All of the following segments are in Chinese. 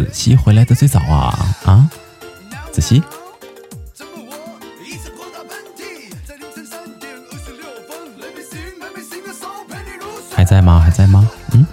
子熙回来的最早啊啊！子熙还在吗？还在吗？嗯，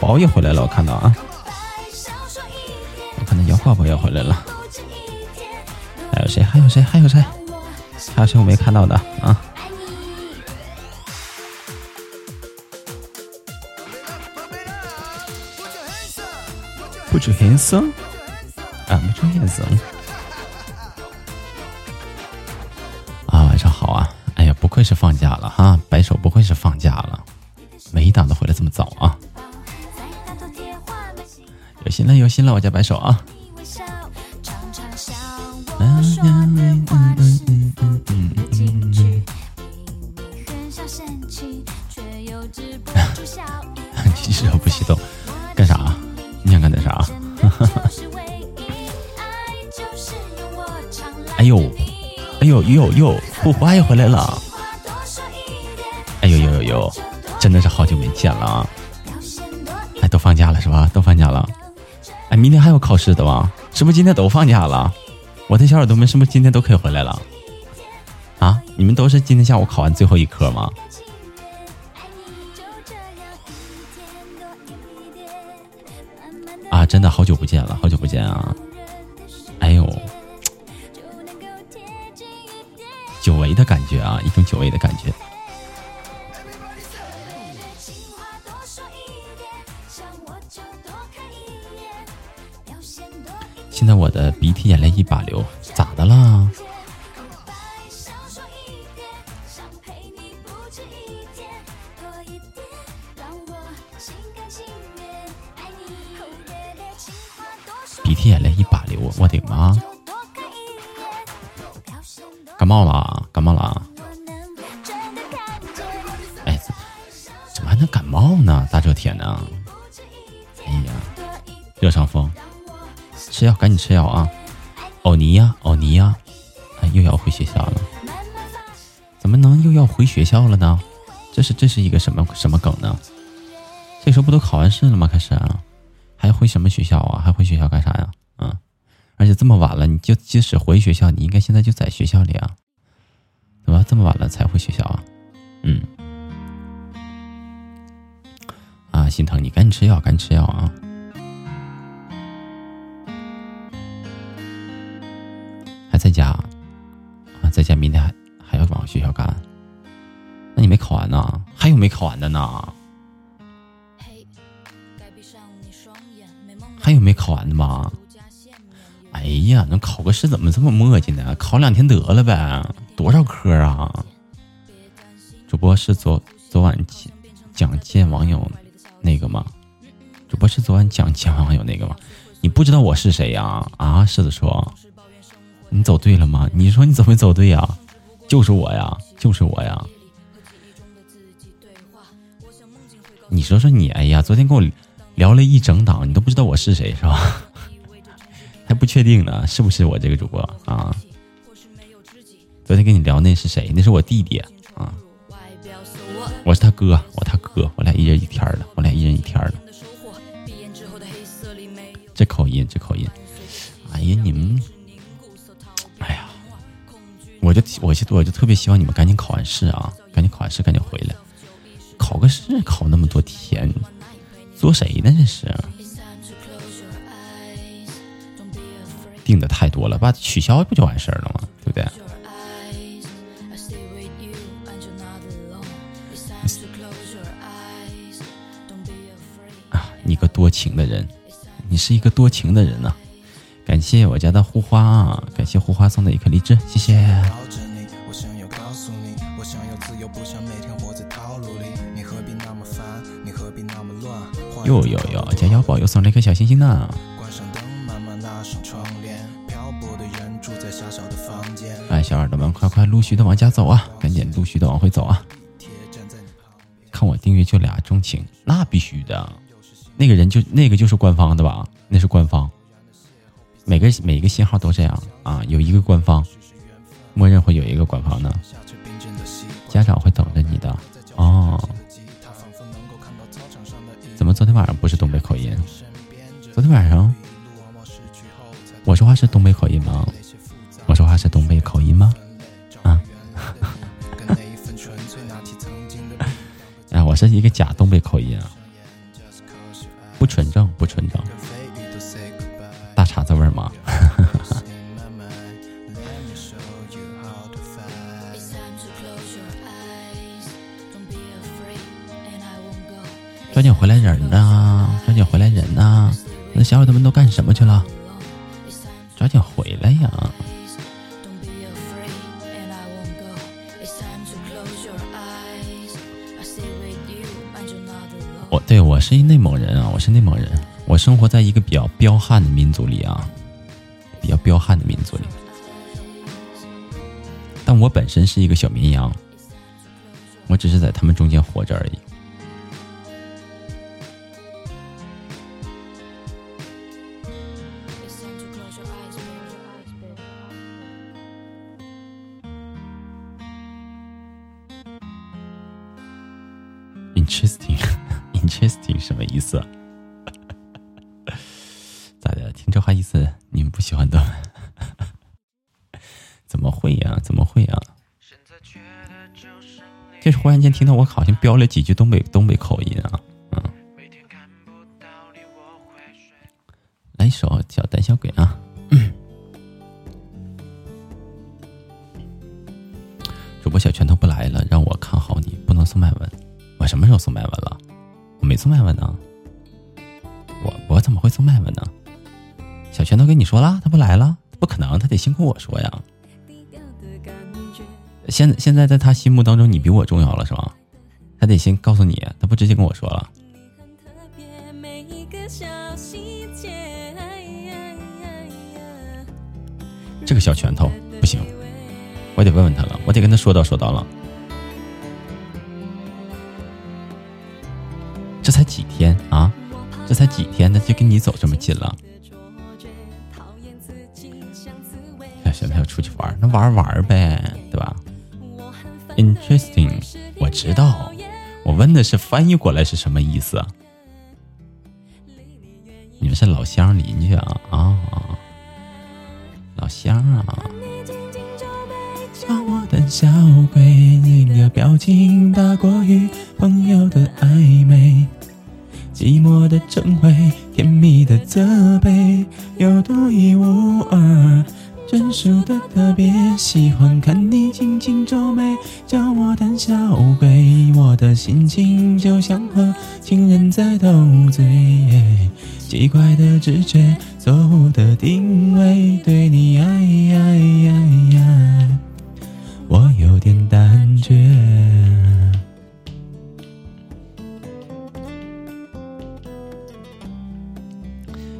宝也回来了，我看到啊。我看到杨宝宝也回来了。还有谁？还有谁？还有谁？还有谁我没看到的啊？Put your hands up！了有心了，我家白手啊！你手不许动，干啥？你想干点啥？哎呦，哎呦呦呦，虎花又回来了！考试的吗？是不是今天都放假了？我的小耳朵们是不是今天都可以回来了？啊，你们都是今天下午考完最后一科吗？啊，真的好久不涕眼泪一把流，咋的啦？鼻涕眼泪一把流，我的妈！感冒了，感冒了！哎，怎么还能感冒呢？大热天的，哎呀，热伤风。吃药，赶紧吃药啊！欧尼呀，欧尼呀，又要回学校了。怎么能又要回学校了呢？这是这是一个什么什么梗呢？这时候不都考完试了吗？开始啊，还回什么学校啊？还回学校干啥呀？嗯，而且这么晚了，你就即使回学校，你应该现在就在学校里啊。怎么这么晚了才回学校啊？嗯，啊，心疼你，赶紧吃药，赶紧吃药啊！啊，在家，明天还还要往学校赶。那你没考完呢？还有没考完的呢？还有没考完的吗？哎呀，那考个试怎么这么磨叽呢？考两天得了呗，多少科啊？主播是昨昨晚讲见网友那个吗？主播是昨晚讲见网友那个吗？你不知道我是谁呀？啊，狮子说。你走对了吗？你说你怎么走对呀？就是我呀，就是我呀。你说说你，哎呀，昨天跟我聊了一整档，你都不知道我是谁是吧？还不确定呢，是不是我这个主播啊？昨天跟你聊那是谁？那是我弟弟啊。我是他哥，我他哥，我俩一人一天的，我俩一人一天的。这口音，这口音，哎呀，你们。我就我就我就特别希望你们赶紧考完试啊，赶紧考完试，赶紧回来。考个试考那么多天，作谁呢？这是定的太多了，把取消不就完事儿了吗？对不对？啊，你个多情的人，你是一个多情的人呐！感谢我家的护花啊，感谢护花送的一颗荔枝，谢谢。哟哟哟，家腰宝又送了一颗小星星呢。哎，小耳朵们，快快陆续的往家走啊！赶紧陆续的往回走啊！看我订阅就俩钟情，那必须的。那个人就那个就是官方的吧？那是官方。每个每一个信号都这样啊，有一个官方，默认会有一个官方的。家长会等着你的哦。怎么昨天晚上不是东北口音？昨天晚上我说话是东北口音吗？我说话是东北口音吗？啊？哎，我是一个假东北口音啊。不纯正，不纯正，大碴子味儿吗？抓紧回来人呐！抓紧回来人呐！那小伙子们都干什么去了？抓紧回来呀！我对我是一内蒙人啊，我是内蒙人，我生活在一个比较彪悍的民族里啊，比较彪悍的民族里，但我本身是一个小绵羊，我只是在他们中间活着而已。忽然间听到我好像飙了几句东北东北口音啊！嗯，来一首《叫胆小鬼》啊！主播小拳头不来了，让我看好你，不能送麦文。我什么时候送麦文了？我没送麦文呢，我我怎么会送麦文呢？小拳头跟你说了，他不来了，不可能，他得先跟我说呀。现现在在他心目当中，你比我重要了是吧？他得先告诉你，他不直接跟我说了。这个小拳头不行，我得问问他了，我得跟他说道说道了。这才几天啊！这才几天，他就跟你走这么近了。哎行，他要出去玩，那玩玩呗，对吧？Interesting，我知道。我问的是翻译过来是什么意思？你们是老乡邻居啊啊！老乡啊！叫我胆小鬼，你的表情大过于朋友的暧昧。寂寞的称谓，甜蜜的责备，又独一无二，专属的特别。喜欢看你轻轻皱眉，叫我胆小鬼。我的心情就像和情人在斗嘴，奇怪的直觉，错误的定位，对你爱爱爱爱，我有点胆怯。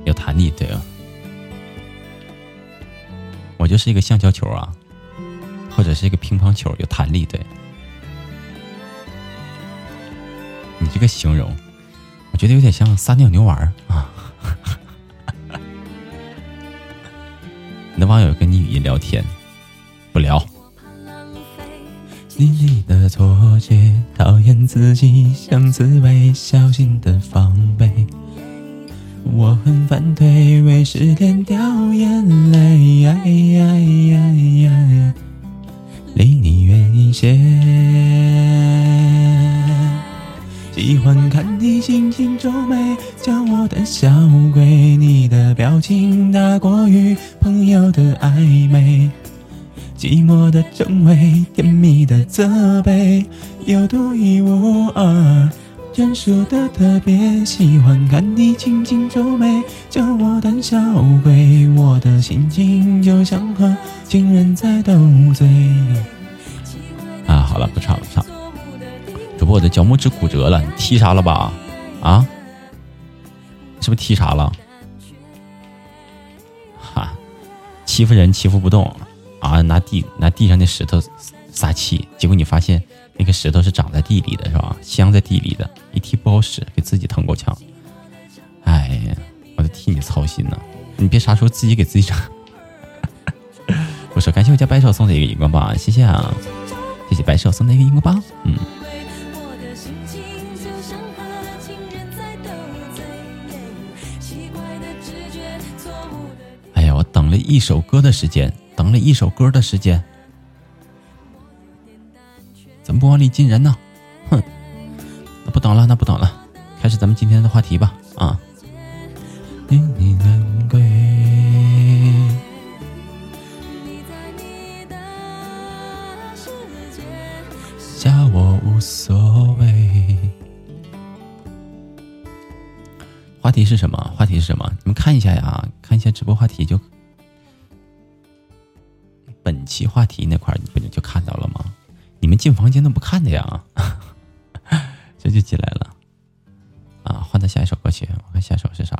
有弹力，对啊，我就是一个橡胶球啊，或者是一个乒乓球，有弹力，对。你这个形容，我觉得有点像撒尿牛丸啊。你的网友跟你语音聊天，不聊。你的错觉，讨厌自己像刺猬，小心的防备。我很反对为失恋掉眼泪，离你远一些。喜欢看你轻轻皱眉，叫我胆小鬼。你的表情大过于朋友的暧昧，寂寞的称谓，甜蜜的责备，有独一无二。专属的特别，喜欢看你轻轻皱眉，叫我胆小鬼。我的心情就像和情人在斗嘴。啊，好了，不唱了，不唱。主播，我的脚拇指骨折了，你踢啥了吧？啊？是不是踢啥了？哈，欺负人欺负不动啊！拿地拿地上的石头撒气，结果你发现。那个石头是长在地里的，是吧？镶在地里的，一踢不好使，给自己疼够呛。哎呀，我得替你操心呢。你别啥时候自己给自己整。我说，感谢我家白手送的一个荧光棒，谢谢啊，谢谢白手送的一个荧光棒。嗯。哎呀，我等了一首歌的时间，等了一首歌的时间。怎么不往里进人呢？不等了，那不等了，开始咱们今天的话题吧。啊，加我无所谓。话题是什么？话题是什么？你们看一下呀，看一下直播话题就。本期话题那块你不就看到了吗？你们进房间都不看的呀？就进来了啊！换到下一首歌曲，我看下一首是啥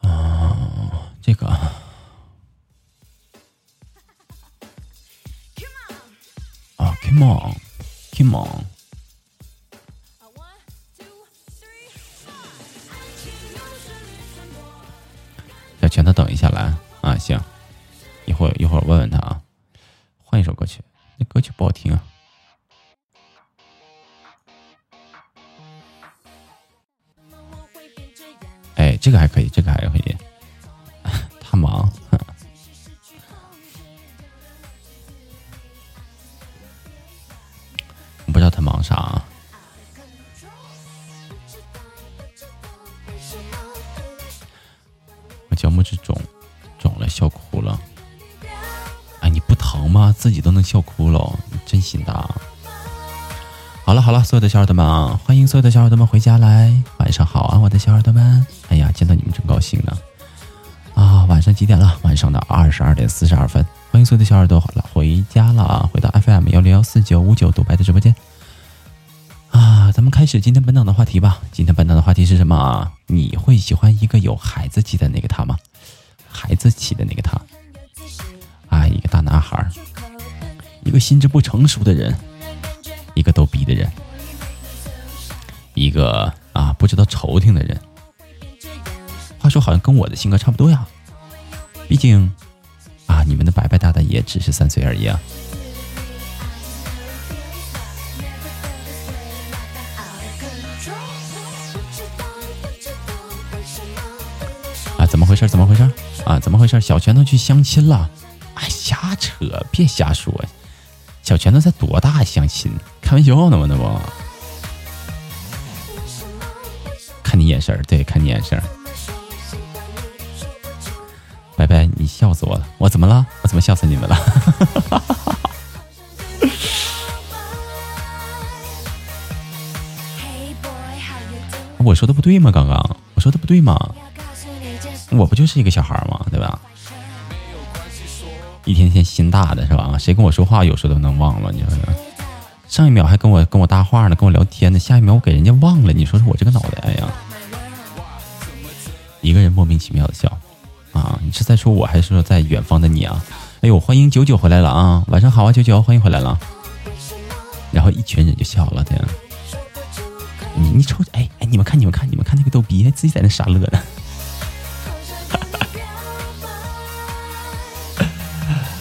啊？这个啊，Come on，Come on，有的小耳朵们啊，欢迎所有的小耳朵们回家来。晚上好啊，我的小耳朵们。哎呀，见到你们真高兴呢。啊，晚上几点了？晚上的二十二点四十二分。欢迎所有的小耳朵了，回家了啊，回到 FM 幺零幺四九五九独白的直播间。啊，咱们开始今天本档的话题吧。今天本档的话题是什么？你会喜欢一个有孩子气的那个他吗？孩子气的那个他。啊，一个大男孩，一个心智不成熟的人，他说，好像跟我的性格差不多呀。毕竟啊，你们的白白大大也只是三岁而已啊。啊，怎么回事？怎么回事？啊，怎么回事？小拳头去相亲了。哎，瞎扯，别瞎说。小拳头才多大相亲？开玩笑呢吗？那不？看你眼神对，看你眼神拜我！怎么了？我怎么笑死你们了？我说的不对吗？刚刚我说的不对吗？我不就是一个小孩吗？对吧？一天天心大的是吧？谁跟我说话有时候都能忘了？你说说，上一秒还跟我跟我搭话呢，跟我聊天呢，下一秒我给人家忘了。你说说我这个脑袋，哎呀，一个人莫名其妙的笑！你是在说我还是说在远方的你啊？哎呦，欢迎九九回来了啊！晚上好啊，九九，欢迎回来了。然后一群人就笑了，天，你你瞅，哎哎，你们看你们看你们看那个逗逼，还自己在那傻乐呢。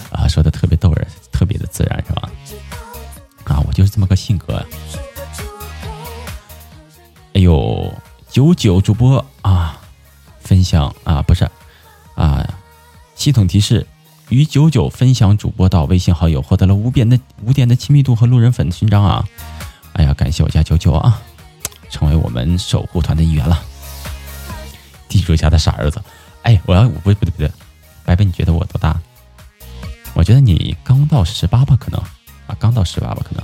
啊说的特别逗人，特别的自然，是吧？啊，我就是这么个性格。哎呦，九九主播啊，分享，系统提示：与九九分享主播到微信好友，获得了五点的五点的亲密度和路人粉的勋章啊！哎呀，感谢我家九九啊，成为我们守护团的一员了。地主家的傻儿子，哎，我要不不对不对，白白，你觉得我多大？我觉得你刚到十八吧，可能啊，刚到十八吧，可能。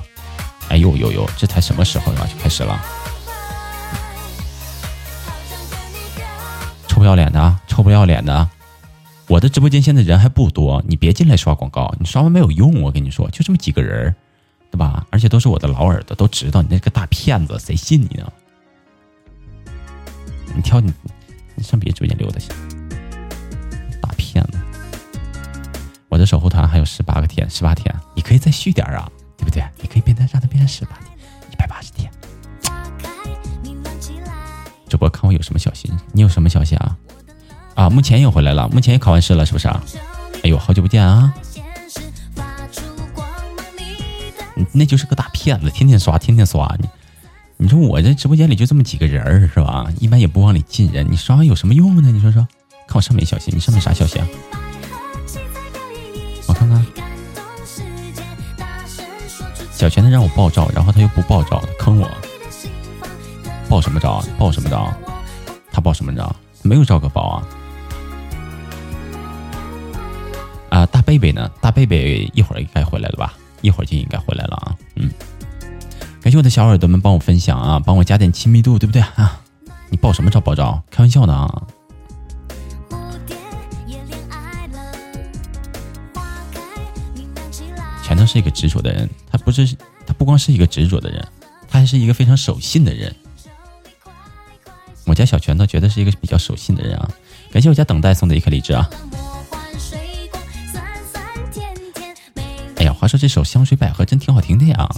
哎呦呦呦，这才什么时候啊，就开始了？臭不要脸的啊，臭不要脸的！我的直播间现在人还不多，你别进来刷广告，你刷完没有用。我跟你说，就这么几个人，对吧？而且都是我的老耳朵，都知道你那个大骗子，谁信你呢？你挑你，你上别的直播间溜达去，大骗子！我的守护团还有十八个天，十八天，你可以再续点啊，对不对？你可以变成让它变成十八天，一百八十天。主播看我有什么消息？你有什么消息啊？啊，目前又回来了，目前也考完试了，是不是啊？哎呦，好久不见啊！那就是个大骗子，天天刷，天天刷你。你说我这直播间里就这么几个人儿，是吧？一般也不往里进人，你刷完有什么用呢？你说说，看我上面消息，你上面啥消息啊？我看看，小泉他让我爆照，然后他又不爆照，坑我。爆什么照？爆什么照？他爆什么照？没有照可爆啊！啊，大贝贝呢？大贝贝一会儿应该回来了吧？一会儿就应该回来了啊！嗯，感谢我的小耳朵们帮我分享啊，帮我加点亲密度，对不对啊？你爆什么照？爆照？开玩笑呢啊！全都是一个执着的人，他不是他不光是一个执着的人，他还是一个非常守信的人。我家小拳头觉得是一个比较守信的人啊！感谢我家等待送的一颗荔枝啊！话说这首《香水百合》真挺好听的呀！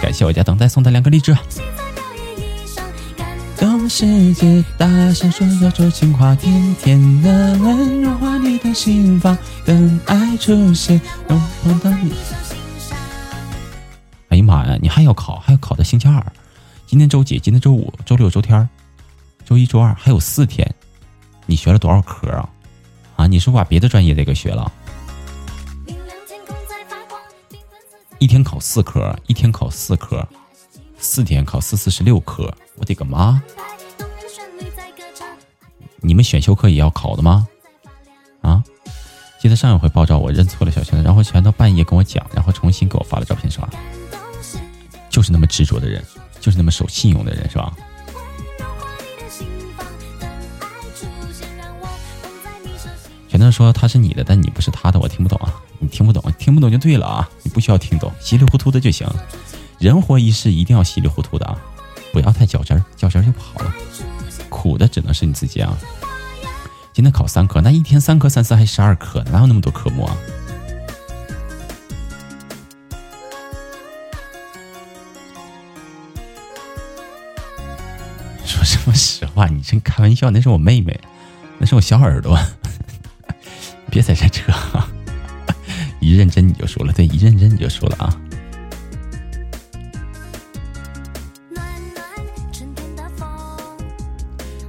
感谢我家等待送的两个荔枝。动世界大声说，要做情话，甜甜的吻融化你的心房，等爱出现，能碰到你。哎呀妈呀，你还要考，还要考到星期二？今天周几？今天周五、周六、周天？周一、周二还有四天，你学了多少科啊？啊，你是不把别的专业的给学了？一天考四科，一天考四科，四天考四四十六科，我的个妈！你们选修课也要考的吗？啊？记得上一回爆照我认错了小圈，然后全到半夜跟我讲，然后重新给我发了照片是吧？就是那么执着的人，就是那么守信用的人是吧？全都说他是你的，但你不是他的，我听不懂啊！你听不懂，听不懂就对了啊！你不需要听懂，稀里糊涂的就行。人活一世，一定要稀里糊涂的啊！不要太较真儿，较真儿就不好了。苦的只能是你自己啊！今天考三科，那一天三科、三次还十二科，哪有那么多科目啊？说什么实话？你真开玩笑？那是我妹妹，那是我小耳朵。别在这扯，认真你就输了。对，一认真你就输了啊！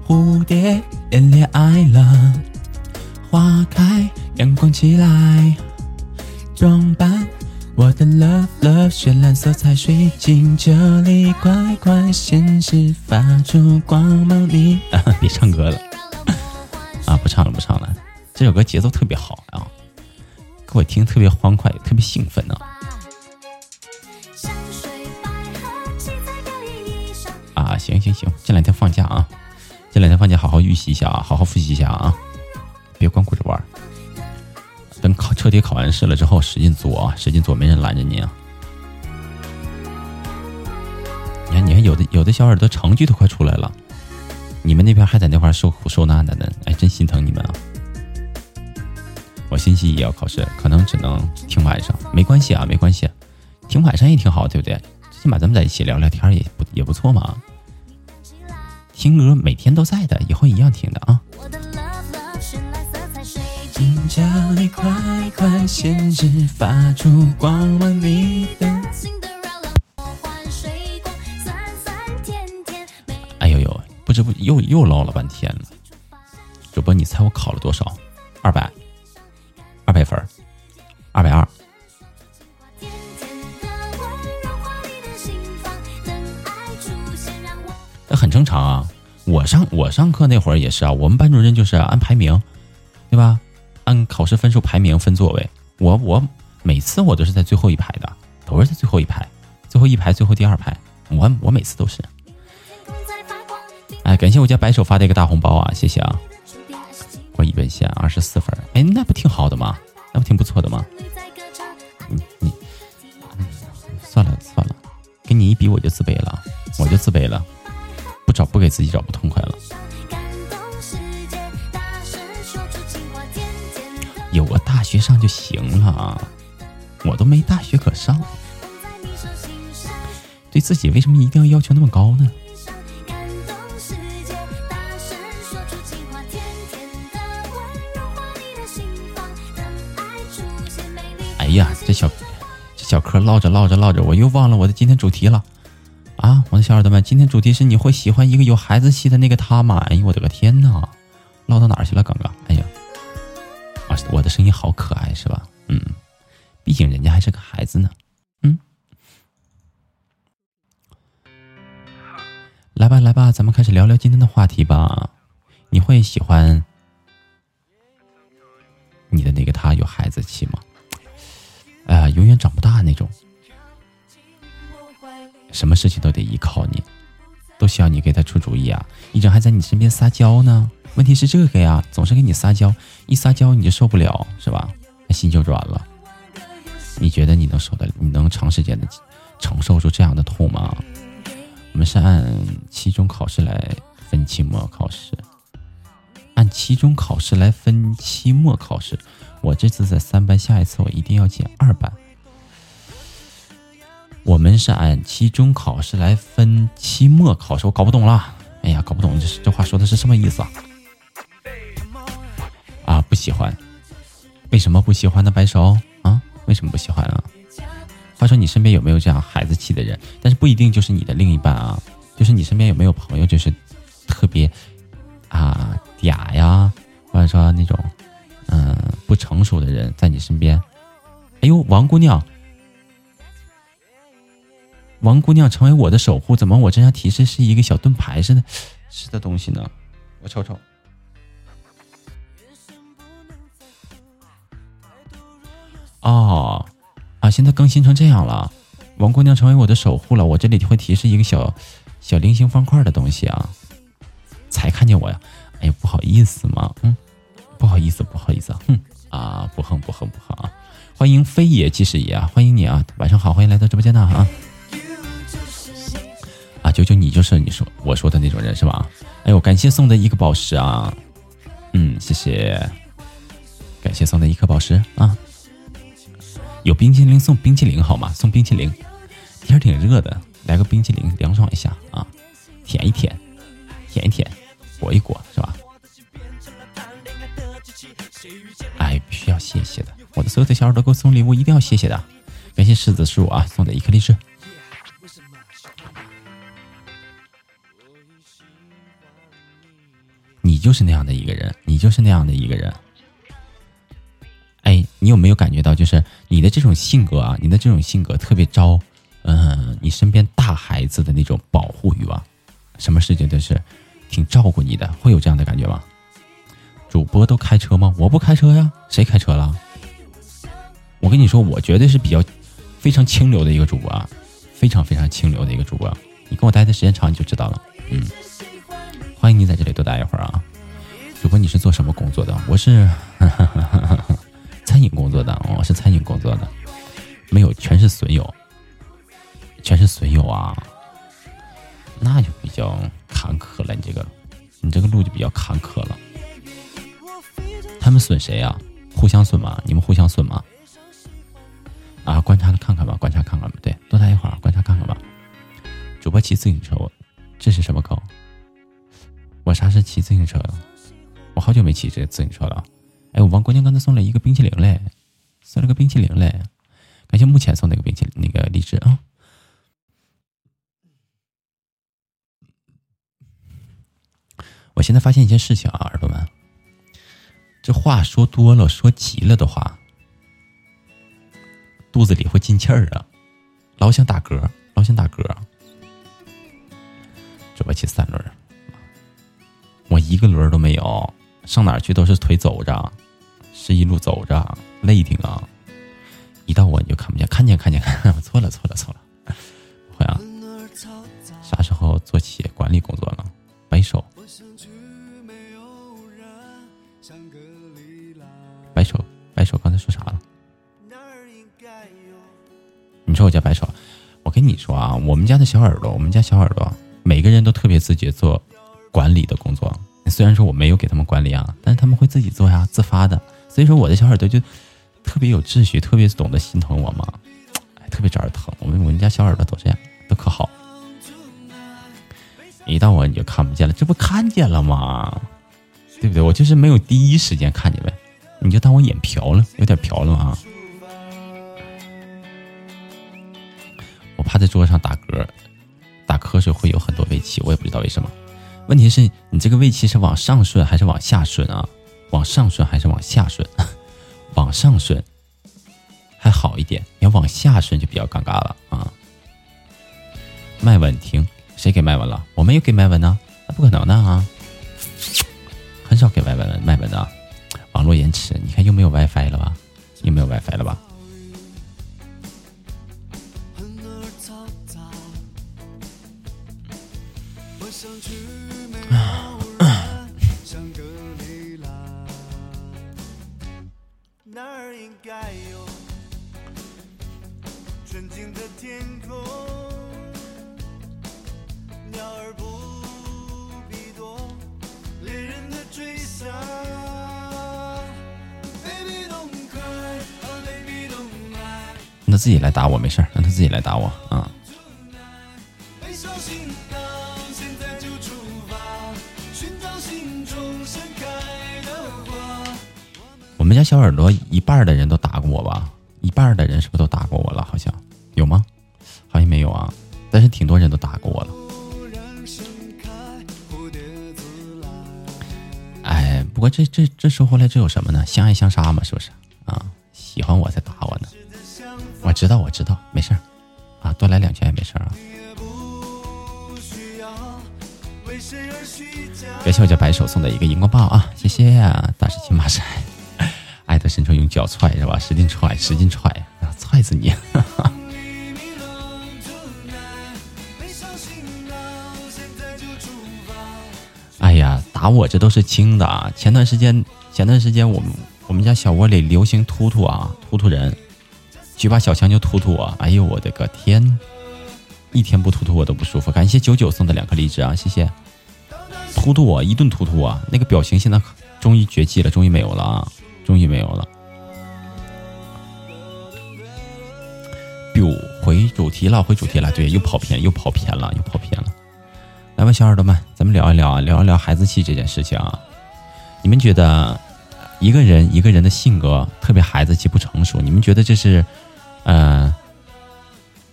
蝴蝶恋恋爱了，花开阳光起来，装扮我的 love love，绚烂色彩水晶，这里快快现实发出光芒。你啊，别唱歌了啊！不唱了，不唱了。这首歌节奏特别好，给我听特别欢快，特别兴奋呢。啊，行行行，这两天放假啊，这两天放假好好预习一下啊，好好复习一下啊，别光顾着玩。等考彻底考完试了之后，使劲做啊，使劲做，没人拦着你啊。你看，你看，有的有的小耳朵成绩都快出来了，你们那边还在那块受苦受难的呢，哎，真心疼你们啊。我星期一也要考试，可能只能听晚上，没关系啊，没关系，听晚上也挺好，对不对？最起码咱们在一起聊聊天也不也不错嘛。听歌每天都在的，以后一样听的啊。哎呦呦，不知不觉又又唠了半天了。主播，你猜我考了多少？二百。二百分，二百二，那很正常啊。我上我上课那会儿也是啊，我们班主任就是按排名，对吧？按考试分数排名分座位。我我每次我都是在最后一排的，都是在最后一排，最后一排，最后第二排，我我每次都是。哎，感谢我家白手发的一个大红包啊，谢谢啊！过一本线二十四分，哎，那不挺好的吗？那不挺不错的吗？你你，算了算了，跟你一比我就自卑了，我就自卑了，不找不给自己找不痛快了。有个大学上就行了，我都没大学可上，对自己为什么一定要要求那么高呢？呀，这小这小嗑唠着唠着唠着，我又忘了我的今天主题了啊！我的小耳朵们，今天主题是你会喜欢一个有孩子气的那个他吗？哎呦，我的个天呐，唠到哪儿去了？刚刚，哎呀！啊，我的声音好可爱是吧？嗯，毕竟人家还是个孩子呢。嗯，来吧来吧，咱们开始聊聊今天的话题吧。你会喜欢你的那个他有孩子气吗？哎永远长不大那种，什么事情都得依靠你，都需要你给他出主意啊，一直还在你身边撒娇呢。问题是这个呀，总是给你撒娇，一撒娇你就受不了，是吧？心就软了。你觉得你能受得，你能长时间的承受住这样的痛吗？我们是按期中考试来分期末考试，按期中考试来分期末考试。我这次在三班，下一次我一定要进二班。我们是按期中考试来分期末考试，我搞不懂了。哎呀，搞不懂，这这话说的是什么意思啊？啊，不喜欢，为什么不喜欢呢？白手啊，为什么不喜欢啊？话说你身边有没有这样孩子气的人？但是不一定就是你的另一半啊，就是你身边有没有朋友，就是特别啊嗲呀，或者说那种嗯不成熟的人在你身边？哎呦，王姑娘，王姑娘成为我的守护，怎么我这张提示是一个小盾牌似的，是的东西呢？我瞅瞅。哦，啊！现在更新成这样了，王姑娘成为我的守护了。我这里会提示一个小小菱形方块的东西啊，才看见我呀！哎呀，不好意思嘛，嗯，不好意思，不好意思，哼啊，不横不横不横啊！欢迎飞爷即是也啊，欢迎你啊，晚上好，欢迎来到直播间呢啊！啊，九九，你就是你说我说的那种人是吧？哎呦，感谢送的一个宝石啊，嗯，谢谢，感谢送的一颗宝石啊。有冰淇淋送冰淇淋好吗？送冰淇淋，天挺热的，来个冰淇淋凉爽一下啊，舔一舔，舔一舔，裹一裹，是吧？哎，必须要谢谢的，我的所有的小耳朵给我送礼物，一定要谢谢的，感谢柿子树啊送的一颗荔枝。你就是那样的一个人，你就是那样的一个人。哎，你有没有感觉到，就是你的这种性格啊，你的这种性格特别招，嗯，你身边大孩子的那种保护欲望，什么事情都是挺照顾你的，会有这样的感觉吗？主播都开车吗？我不开车呀，谁开车了？我跟你说，我绝对是比较非常清流的一个主播啊，非常非常清流的一个主播。你跟我待的时间长，你就知道了。嗯，欢迎你在这里多待一会儿啊。主播，你是做什么工作的？我是。餐饮工作的，我是餐饮工作的，没有，全是损友，全是损友啊，那就比较坎坷了。你这个，你这个路就比较坎坷了。他们损谁呀？互相损吗？你们互相损吗？啊，观察看看吧，观察看看吧。对，多待一会儿，观察看看吧。主播骑自行车，我这是什么狗？我啥时骑自行车了？我好久没骑这自行车了。哎，我王姑娘刚才送了一个冰淇淋嘞，送了个冰淇淋嘞，感谢目前送那个冰淇那个荔枝啊。我现在发现一件事情啊，耳朵们，这话说多了，说急了的话，肚子里会进气儿啊，老想打嗝，老想打嗝。这我骑三轮，我一个轮都没有，上哪去都是腿走着。是一路走着，累挺啊！一到我你就看不见，看见看见看，我错了错了错了，啥时候做企业管理工作了？摆手，摆手，摆手，刚才说啥了？你说我家摆手，我跟你说啊，我们家的小耳朵，我们家小耳朵，每个人都特别自觉做管理的工作。虽然说我没有给他们管理啊，但是他们会自己做呀，自发的。所以说我的小耳朵就特别有秩序，特别懂得心疼我嘛，哎，特别招人疼。我们我们家小耳朵都这样，都可好。一到我你就看不见了，这不看见了吗？对不对？我就是没有第一时间看见呗，你就当我眼瓢了，有点瓢了啊。我趴在桌子上打嗝，打瞌睡会有很多胃气，我也不知道为什么。问题是你这个胃气是往上顺还是往下顺啊？往上顺还是往下顺？往上顺还好一点，要往下顺就比较尴尬了啊。麦稳停。谁给麦文了？我没有给麦文呢，那不可能的啊！很少给麦文麦有 WiFi 了吧？你没有 WiFi 了吧？自己来打我没事让他自己来打我啊！我们家小耳朵一半的人都打过我吧？一半的人是不是都打过我了？好像有吗？好像没有啊，但是挺多人都打过我了。哎，不过这这这说回来，这有什么呢？相爱相杀嘛，是不是我知道，没事儿，啊，多来两拳也没事儿啊。感谢我家白手送的一个荧光棒啊，谢谢啊！大师亲马山，爱的深处用脚踹是吧？使劲踹，使劲踹，踹死你！哎呀，打我这都是轻的啊！前段时间，前段时间我们我们家小窝里流行突突啊，突突人。举把小枪就突突我！哎呦我的个天，一天不突突我都不舒服。感谢九九送的两颗荔枝啊，谢谢！突突我一顿突突啊，那个表情现在终于绝迹了，终于没有了啊，终于没有了。丢回主题了，回主题了，对，又跑偏，又跑偏了，又跑偏了。来吧，小耳朵们，咱们聊一聊啊，聊一聊孩子气这件事情啊。你们觉得一个人一个人的性格特别孩子气不成熟，你们觉得这是？嗯，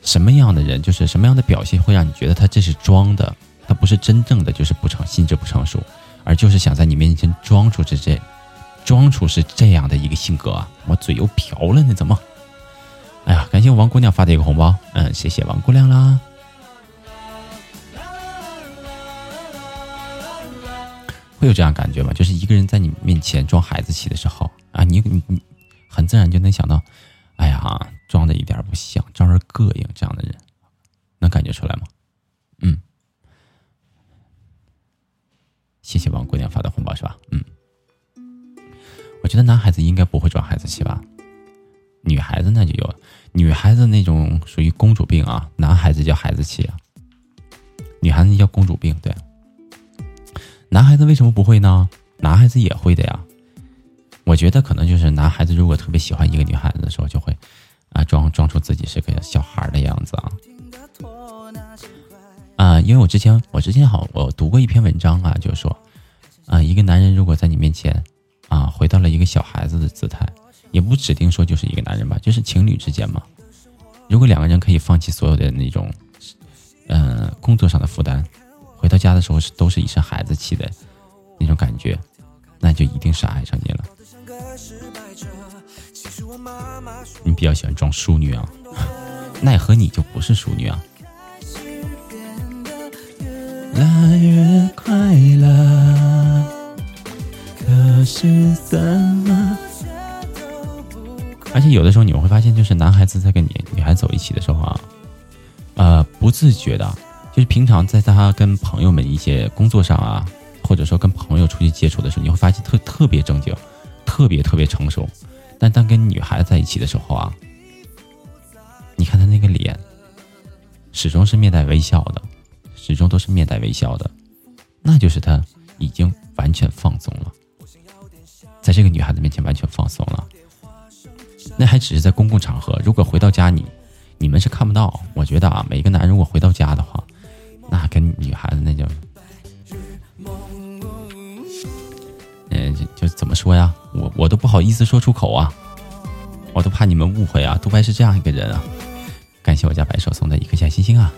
什么样的人，就是什么样的表现，会让你觉得他这是装的，他不是真正的，就是不成心智不成熟，而就是想在你面前装出这这，装出是这样的一个性格啊！我嘴又瓢了呢，怎么？哎呀，感谢王姑娘发的一个红包，嗯，谢谢王姑娘啦。会有这样感觉吗？就是一个人在你面前装孩子气的时候啊，你你你很自然就能想到。哎呀，装的一点不像，招人膈应。这样的人，能感觉出来吗？嗯，谢谢王姑娘发的红包是吧？嗯，我觉得男孩子应该不会装孩子气吧？女孩子那就有，女孩子那种属于公主病啊，男孩子叫孩子气啊，女孩子叫公主病。对，男孩子为什么不会呢？男孩子也会的呀。我觉得可能就是男孩子如果特别喜欢一个女孩子的时候，就会啊装装出自己是个小孩的样子啊啊！因为我之前我之前好我读过一篇文章啊，就是说啊，一个男人如果在你面前啊回到了一个小孩子的姿态，也不指定说就是一个男人吧，就是情侣之间嘛。如果两个人可以放弃所有的那种嗯工作上的负担，回到家的时候是都是一身孩子气的那种感觉，那就一定是爱上你了。你比较喜欢装淑女啊？奈何你就不是淑女啊？来月快乐，可是怎么？而且有的时候你们会发现，就是男孩子在跟你女孩子走一起的时候啊，呃，不自觉的就是平常在他跟朋友们一些工作上啊，或者说跟朋友出去接触的时候，你会发现特特别正经，特别特别成熟。但当跟女孩子在一起的时候啊，你看他那个脸，始终是面带微笑的，始终都是面带微笑的，那就是他已经完全放松了，在这个女孩子面前完全放松了。那还只是在公共场合，如果回到家你你们是看不到。我觉得啊，每个男人如果回到家的话。那跟女孩子那就，嗯，就怎么说呀？我我都不好意思说出口啊，我都怕你们误会啊。杜白是这样一个人啊，感谢我家白手送的一颗小心心啊。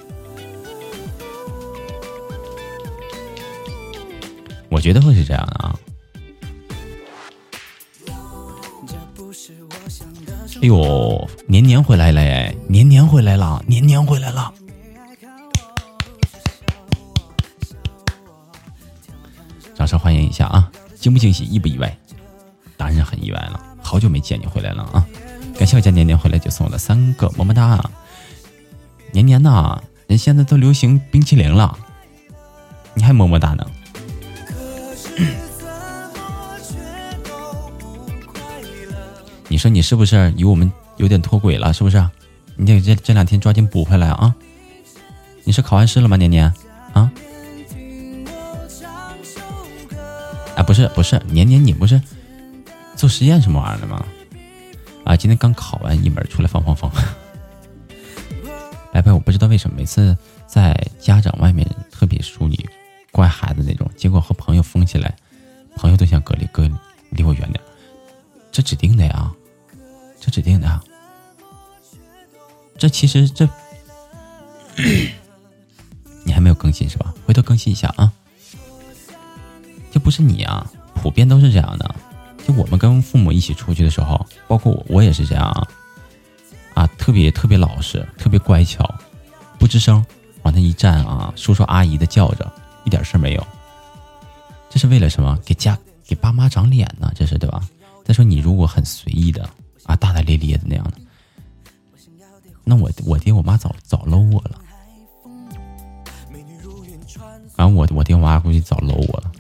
我觉得会是这样的啊。哎呦，年年回来了哎，年年回来了，年年回来了。掌声欢迎一下啊！惊不惊喜，意不意外？当然很意外了，好久没见你回来了啊！感谢我家年年回来就送了三个么么哒。年年呐，人现在都流行冰淇淋了，你还么么哒呢？你说你是不是与我们有点脱轨了？是不是？你得这这两天抓紧补回来啊！你是考完试了吗，年年？啊？啊，不是不是，年年你不是做实验什么玩意儿的吗？啊，今天刚考完一门，出来放放放。白白，我不知道为什么每次在家长外面特别疏离乖孩子那种，结果和朋友疯起来，朋友都想隔离，隔离我远点。这指定的呀，这指定的。啊。这其实这，你还没有更新是吧？回头更新一下啊。是你啊，普遍都是这样的。就我们跟父母一起出去的时候，包括我，我也是这样啊，啊，特别特别老实，特别乖巧，不吱声，往那一站啊，叔叔阿姨的叫着，一点事儿没有。这是为了什么？给家给爸妈长脸呢？这是对吧？再说你如果很随意的啊，大大咧咧的那样的，那我我爹我妈早早搂我了。反正我我爹我妈估计早搂我了。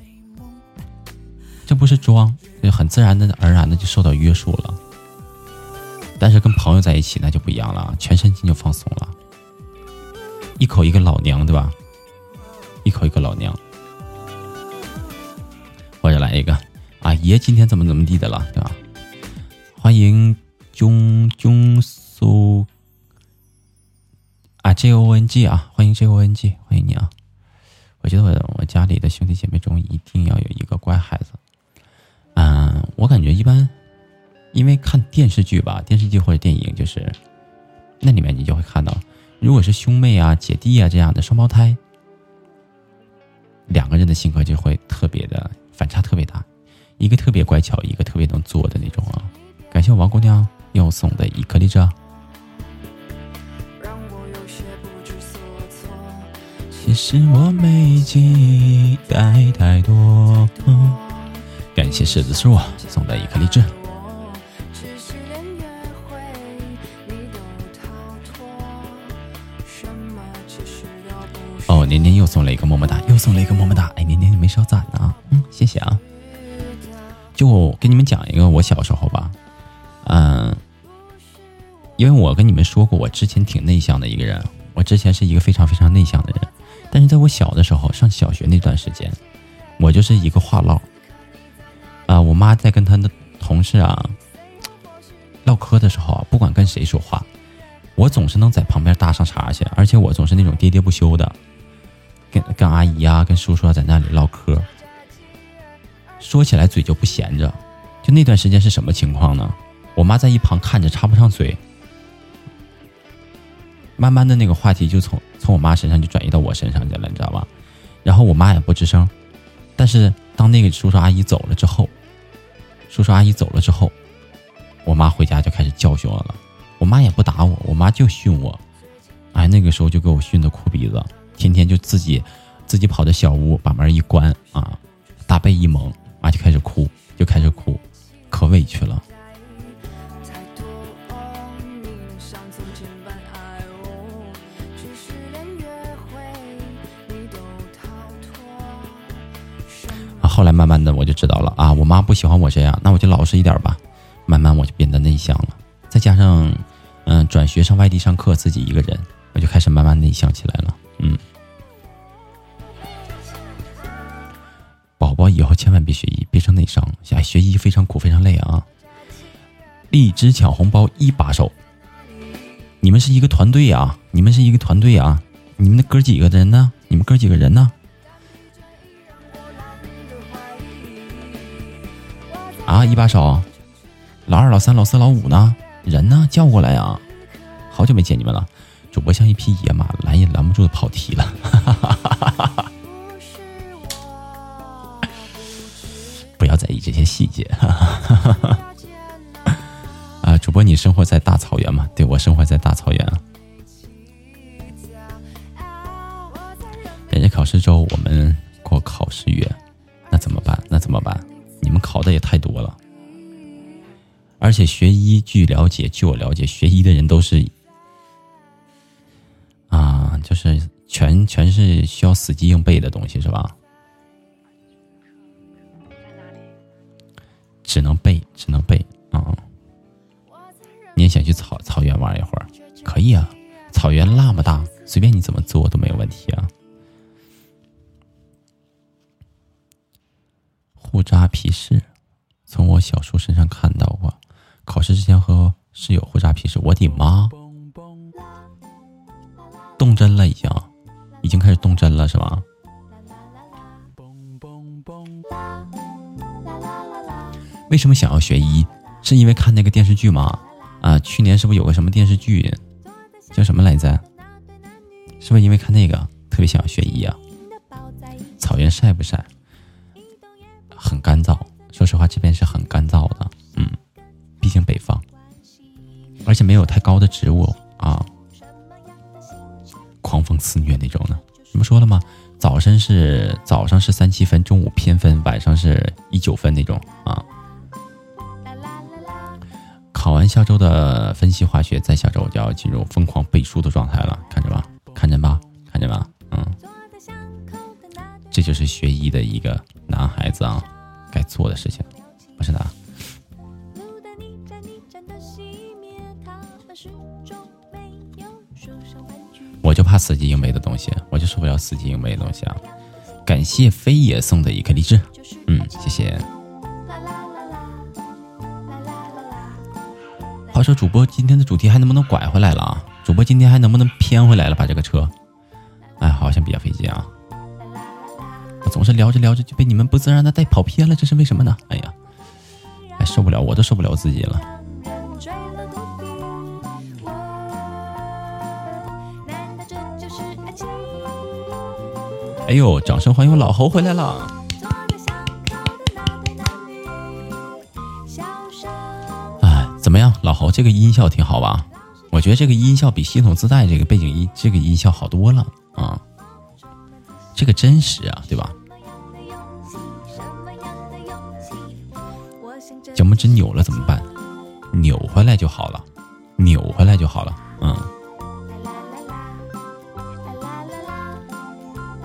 不是装，就很自然的而然的就受到约束了。但是跟朋友在一起那就不一样了，全身心就放松了。一口一个老娘，对吧？一口一个老娘，或者来一个啊爷今天怎么怎么地的了，对吧？欢迎中中苏啊 J O N G 啊，欢迎 J O N G，欢迎你啊！我觉得我我家里的兄弟姐妹中一定要有一个乖孩子。嗯，我感觉一般，因为看电视剧吧，电视剧或者电影，就是那里面你就会看到，如果是兄妹啊、姐弟啊这样的双胞胎，两个人的性格就会特别的反差特别大，一个特别乖巧，一个特别能做的那种啊。感谢王姑娘又送的一颗荔枝。其实我没期待太多。感谢柿子树送的一颗荔枝。哦，年年又送了一个么么哒，又送了一个么么哒。哎，年年你没少攒呢，嗯，谢谢啊。就跟你们讲一个我小时候吧，嗯，因为我跟你们说过，我之前挺内向的一个人，我之前是一个非常非常内向的人，但是在我小的时候，上小学那段时间，我就是一个话唠。啊，我妈在跟她的同事啊唠嗑的时候，不管跟谁说话，我总是能在旁边搭上茬去，而且我总是那种喋喋不休的，跟跟阿姨啊、跟叔叔啊在那里唠嗑，说起来嘴就不闲着。就那段时间是什么情况呢？我妈在一旁看着插不上嘴，慢慢的那个话题就从从我妈身上就转移到我身上去了，你知道吧？然后我妈也不吱声，但是当那个叔叔阿姨走了之后。叔叔阿姨走了之后，我妈回家就开始教训我了。我妈也不打我，我妈就训我。哎，那个时候就给我训的哭鼻子，天天就自己自己跑到小屋，把门一关啊，大被一蒙，啊就开始哭，我，就老实一点吧。慢慢我就变得内向了，再加上，嗯，转学上外地上课，自己一个人，我就开始慢慢内向起来了。嗯，宝宝以后千万别学医，别成内伤。哎，学医非常苦，非常累啊。荔枝抢红包一把手，你们是一个团队啊！你们是一个团队啊！你们的哥几个人呢？你们哥几个人呢？啊，一把手，老二、老三、老四、老五呢？人呢？叫过来呀！好久没见你们了，主播像一匹野马，拦也拦不住的跑题了。不要在意这些细节。啊，主播，你生活在大草原吗？对，我生活在大草原啊。人家考试周，我们过考试月，那怎么办？那怎么办？考的也太多了。而且学医，据了解，据我了解，学医的人都是啊，就是全全是需要死记硬背的东西，是吧？只能背，只能背啊。你也想去草草原玩一会儿？可以啊，草原那么大，随便你怎么做都没有问题啊。互扎皮试，从我小叔身上看到过。考试之前和室友互扎皮试，我的妈！动针了，已经，已经开始动针了，是吧？为什么想要学医？是因为看那个电视剧吗？啊，去年是不是有个什么电视剧，叫什么来着？是不是因为看那个特别想要学医啊？草原晒不晒？很干燥。说实话，这边是很干燥的。嗯，毕竟北方，而且没有太高的植物啊。狂风肆虐那种的。你们说了吗？早晨是早上是三七分，中午偏分，晚上是一九分那种啊。考完下周的分析化学，在下周我就要进入疯狂背书的状态了，看着吧，看着吧，看着吧，嗯，这就是学医的一个男孩子啊，该做的事情，不是的。我就怕死记硬背的东西，我就受不了死记硬背的东西啊！感谢飞野送的一颗荔枝，嗯，谢谢。话说主播今天的主题还能不能拐回来了啊？主播今天还能不能偏回来了？把这个车，哎，好像比较费劲啊。总是聊着聊着就被你们不自然的带跑偏了，这是为什么呢？哎呀，哎，受不了，我都受不了自己了。哎呦，掌声欢迎老侯回来了！哎怎么样，老侯？这个音效挺好吧？我觉得这个音效比系统自带这个背景音这个音效好多了啊！这个真实啊，对吧？脚拇指扭了怎么办？扭回来就好了，扭回来就好了。嗯，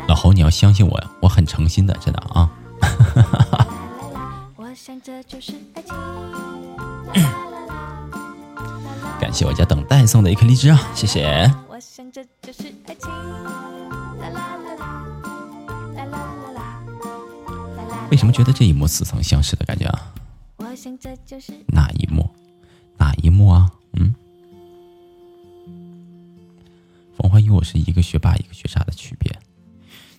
老侯，你要相信我呀，我很诚心的，真的啊！感谢我家等待送的一颗荔枝啊，谢谢。为什么觉得这一幕似曾相识的感觉啊？哪一幕？哪一幕啊？嗯。冯花与我是一个学霸一个学渣的区别，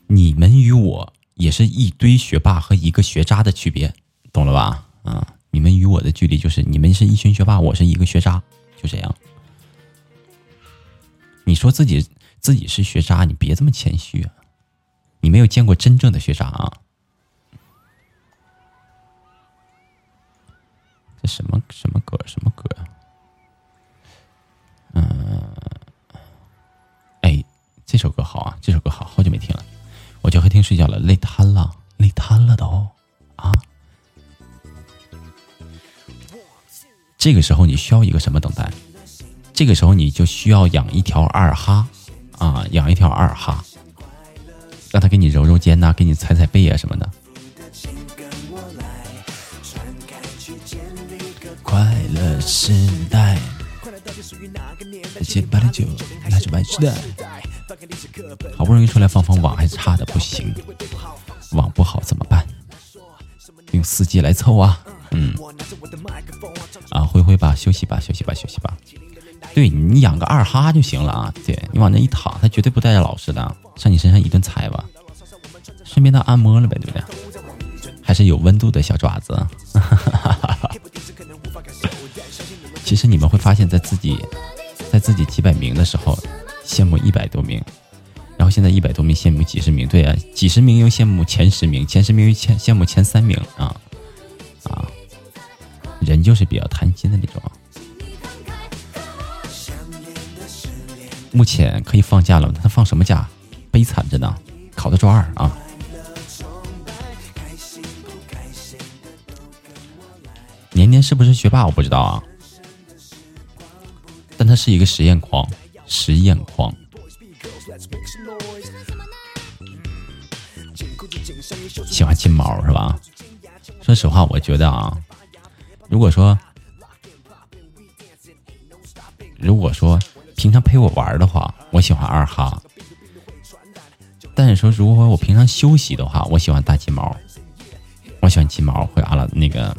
你们与我也是一堆学霸和一个学渣的区别，懂了吧？啊，你们与我的距离就是你们是一群学霸，我是一个学渣。就这样，你说自己自己是学渣，你别这么谦虚啊！你没有见过真正的学渣啊！这什么什么歌？什么歌？嗯，哎，这首歌好啊！这首歌好，好久没听了，我就和听睡觉了，累瘫了，累瘫了都啊！这个时候你需要一个什么等待？这个时候你就需要养一条二哈，啊，养一条二哈，让他给你揉揉肩呐，给你踩踩背啊什么的。快乐时代。七八零九，还是白时代。好不容易出来放放网，还差的不行。网不好怎么办？用四 G 来凑啊！嗯。啊，灰灰吧，休息吧，休息吧，休息吧。对你养个二哈就行了啊！对你往那一躺，他绝对不带着老实的，上你身上一顿踩吧，顺便当按摩了呗，对不对？还是有温度的小爪子哈哈哈哈哈。其实你们会发现在自己在自己几百名的时候羡慕一百多名，然后现在一百多名羡慕几十名，对啊，几十名又羡慕前十名，前十名又羡羡慕前三名啊啊！人就是比较贪心的那种。目前可以放假了，他放什么假？悲惨着呢，考的周二啊。是不是学霸？我不知道啊。但他是一个实验狂，实验狂。喜欢金毛是吧？说实话，我觉得啊，如果说，如果说。平常陪我玩的话，我喜欢二哈。但是说，如果我平常休息的话，我喜欢大金毛。我喜欢金毛，会阿拉那个，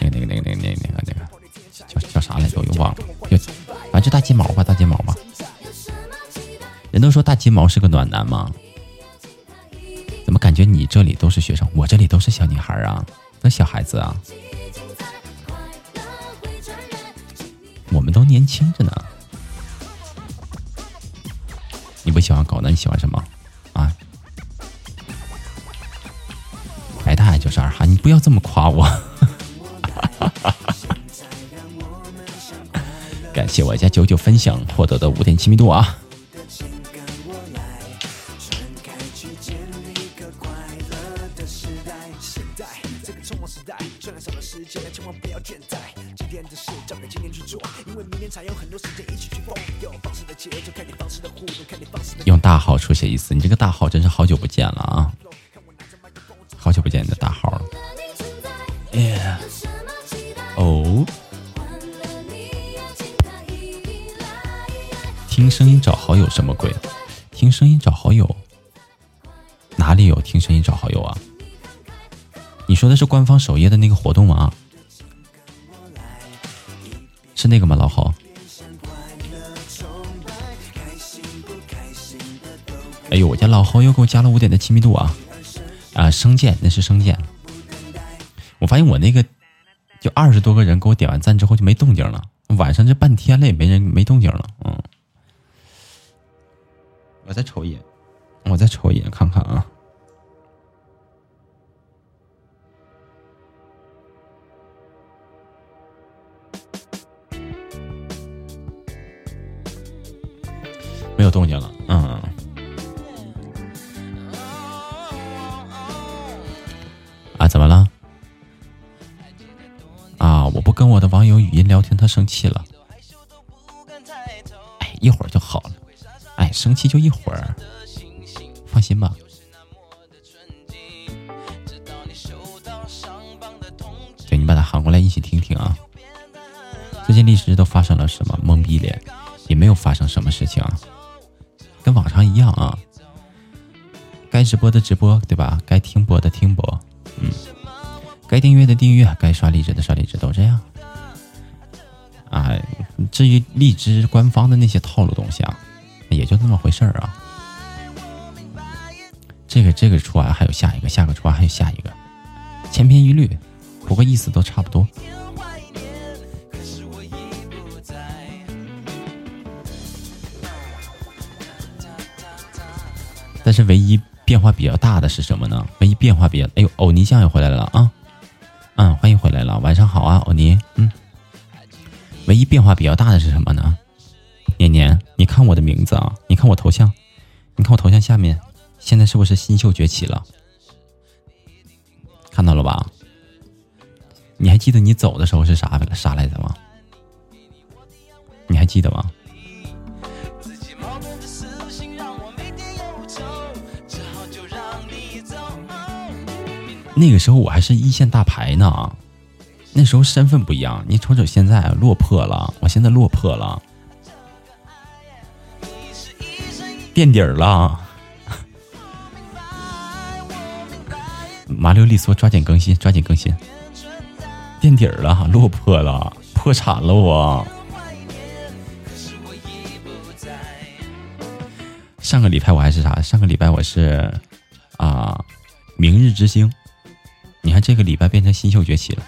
那个那个那个那个那个那个那个叫叫啥来着？我又忘了。反正就大金毛吧，大金毛吧。人都说大金毛是个暖男吗，怎么感觉你这里都是学生，我这里都是小女孩啊？那小孩子啊？我们都年轻着呢，你不喜欢狗，那你喜欢什么？啊？白大爷就是二哈，你不要这么夸我。感谢我家九九分享获得的五点亲密度啊！用大号出写一次，你这个大号真是好久不见了啊！好久不见你的大号了。哦，听声音找好友什么鬼？听声音找好友？哪里有听声音找好友啊？你说的是官方首页的那个活动吗？是那个吗，老侯？哎呦，我家老侯又给我加了五点的亲密度啊！啊，声剑那是声剑。我发现我那个就二十多个人给我点完赞之后就没动静了，晚上这半天了也没人没动静了。嗯，我再瞅一眼，我再瞅一眼看看啊。没有动静了，嗯。啊，怎么了？啊，我不跟我的网友语音聊天，他生气了。哎，一会儿就好了。哎，生气就一会儿，放心吧。对你把他喊过来一起听听啊。最近历史都发生了什么？懵逼脸，也没有发生什么事情啊。跟往常一样啊，该直播的直播，对吧？该听播的听播，该订阅的订阅，该刷荔枝的刷荔枝，都这样。啊，至于荔枝官方的那些套路东西啊，也就那么回事儿啊。这个这个出完还有下一个，下个出完还有下一个，千篇一律，不过意思都差不多。但是唯一变化比较大的是什么呢？唯一变化比较……哎呦，欧尼酱也回来了啊！嗯，欢迎回来了，晚上好啊，欧尼。嗯，唯一变化比较大的是什么呢？年年，你看我的名字啊，你看我头像，你看我头像下面，现在是不是新秀崛起了？看到了吧？你还记得你走的时候是啥啥来着吗？你还记得吗？那个时候我还是一线大牌呢，那时候身份不一样，你瞅瞅现在落魄了，我现在落魄了，垫底儿了。麻溜利索，抓紧更新，抓紧更新。垫底儿了，落魄了，破产了我。上个礼拜我还是啥？上个礼拜我是啊，明日之星。你看这个礼拜变成新秀崛起了。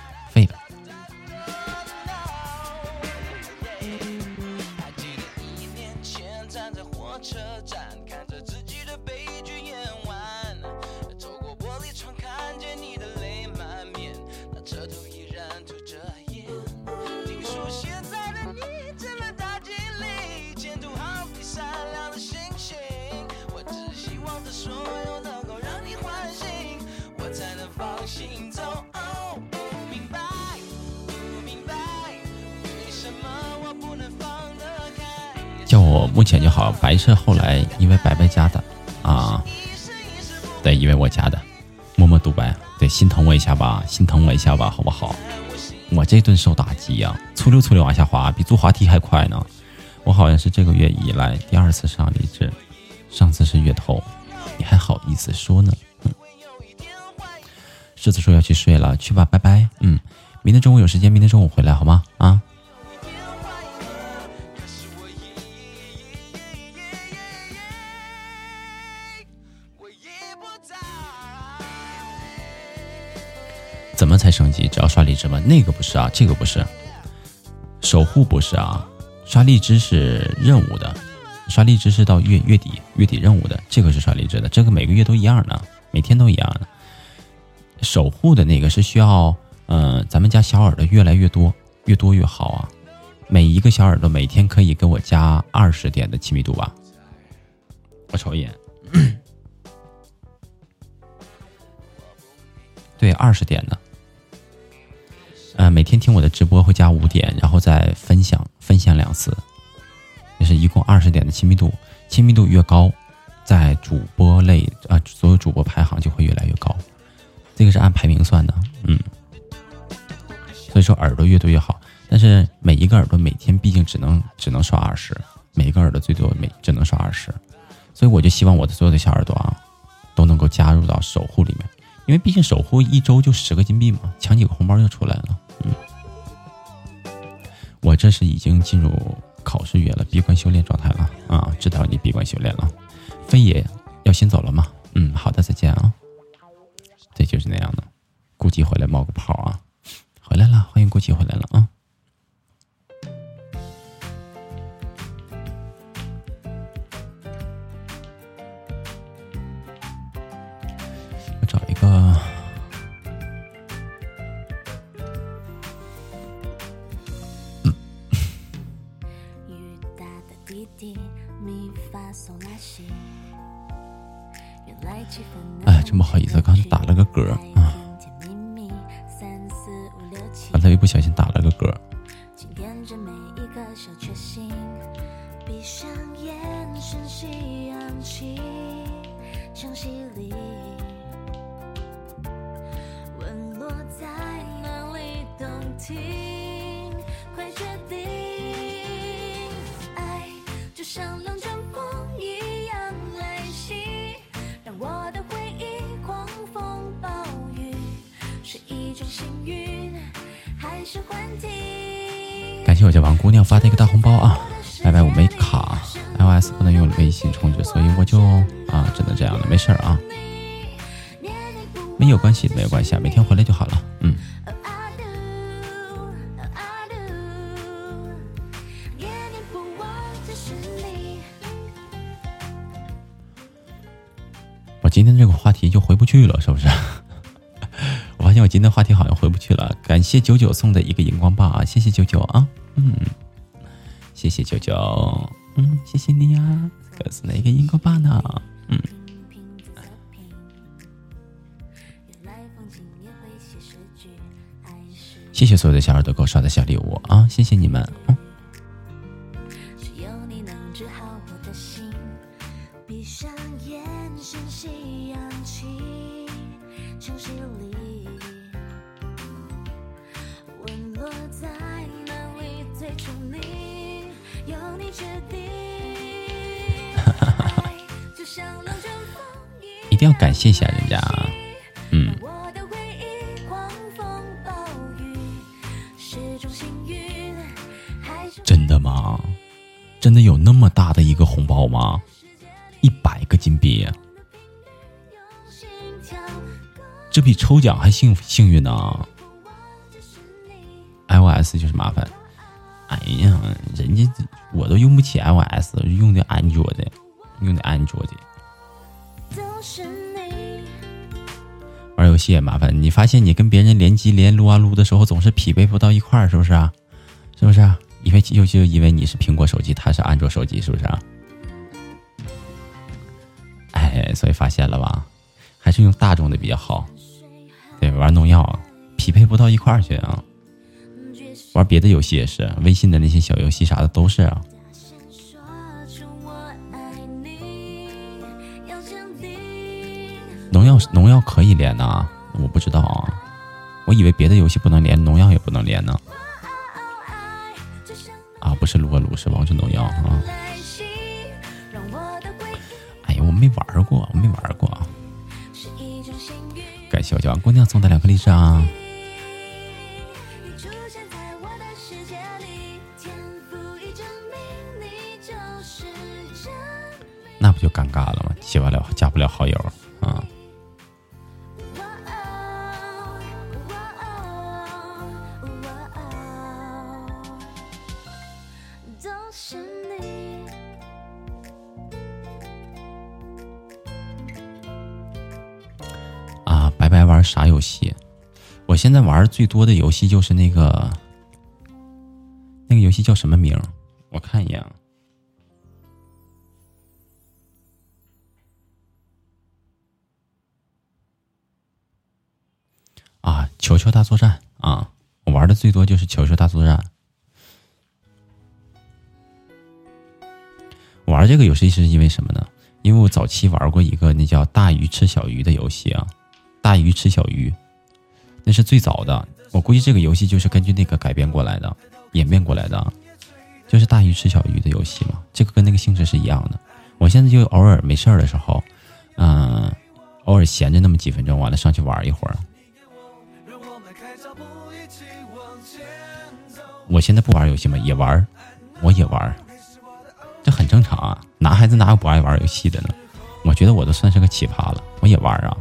目前就好白色后来因为白白加的啊，对，因为我加的，默默独白，对，心疼我一下吧，心疼我一下吧，好不好？我这顿受打击呀，粗溜粗溜往下滑，比坐滑梯还快呢。我好像是这个月以来第二次上励志，上次是月头，你还好意思说呢？嗯。狮子说要去睡了，去吧，拜拜。嗯，明天中午有时间，明天中午回来好吗？啊。才升级？只要刷荔枝吗？那个不是啊，这个不是。守护不是啊，刷荔枝是任务的，刷荔枝是到月月底月底任务的，这个是刷荔枝的，这个每个月都一样的，每天都一样的。守护的那个是需要，嗯，咱们家小耳朵越来越多，越多越好啊。每一个小耳朵每天可以给我加二十点的亲密度吧。我瞅一眼。对，二十点的。呃，每天听我的直播会加五点，然后再分享分享两次，也是一共二十点的亲密度。亲密度越高，在主播类啊，所有主播排行就会越来越高。这个是按排名算的，嗯。所以说耳朵越多越好，但是每一个耳朵每天毕竟只能只能刷二十，每一个耳朵最多每只能刷二十，所以我就希望我的所有的小耳朵啊，都能够加入到守护里面，因为毕竟守护一周就十个金币嘛，抢几个红包就出来了。嗯，我这是已经进入考试月了，闭关修炼状态了啊！知道你闭关修炼了，飞爷要先走了吗？嗯，好的，再见啊！对，就是那样的，估计回来冒个泡啊！回来了，欢迎估计回来了啊！哎，真不好意思，刚才打了个嗝啊，刚才一不小心打了个嗝。感谢我家王姑娘发的一个大红包啊！拜拜，我没卡，iOS 不能用微信充值，所以我就啊，只能这样了，没事儿啊，没有关系，没有关系啊，每天回来就好了，嗯。我今天这个话题就回不去了，是不是？我今天话题好像回不去了。感谢九九送的一个荧光棒啊，谢谢九九啊，嗯，谢谢九九，嗯，谢谢你呀，可是哪个荧光棒呢？嗯，谢谢所有的小耳朵给我刷的小礼物啊，谢谢你们。抽奖还幸幸运呢。iOS 就是麻烦。哎呀，人家我都用不起 iOS，用的安卓的，用的安卓的。玩游戏也麻烦，你发现你跟别人联机连撸啊撸的时候，总是匹配不到一块儿，是不是啊？是不是啊？因为就就因为你是苹果手机，他是安卓手机，是不是啊？哎，所以发现了吧？还是用大众的比较好。对，玩农药匹配不到一块儿去啊。玩别的游戏也是，微信的那些小游戏啥的都是啊。农药农药可以连呐？我不知道啊，我以为别的游戏不能连，农药也不能连呢。啊，不是撸啊撸，是王者荣耀啊！哎呀，我没玩过，我没玩过。感谢我小姑娘送的两颗荔枝啊！那不就尴尬了吗？加不了，加不了好友啊！啥游戏？我现在玩最多的游戏就是那个，那个游戏叫什么名？我看一眼。啊，球球大作战啊！我玩的最多就是球球大作战。玩这个游戏是因为什么呢？因为我早期玩过一个那叫大鱼吃小鱼的游戏啊。大鱼吃小鱼，那是最早的。我估计这个游戏就是根据那个改编过来的，演变过来的，就是大鱼吃小鱼的游戏嘛。这个跟那个性质是一样的。我现在就偶尔没事儿的时候，嗯，偶尔闲着那么几分钟，完了上去玩一会儿。我现在不玩游戏吗？也玩，我也玩，这很正常啊。男孩子哪有不爱玩游戏的呢？我觉得我都算是个奇葩了，我也玩啊。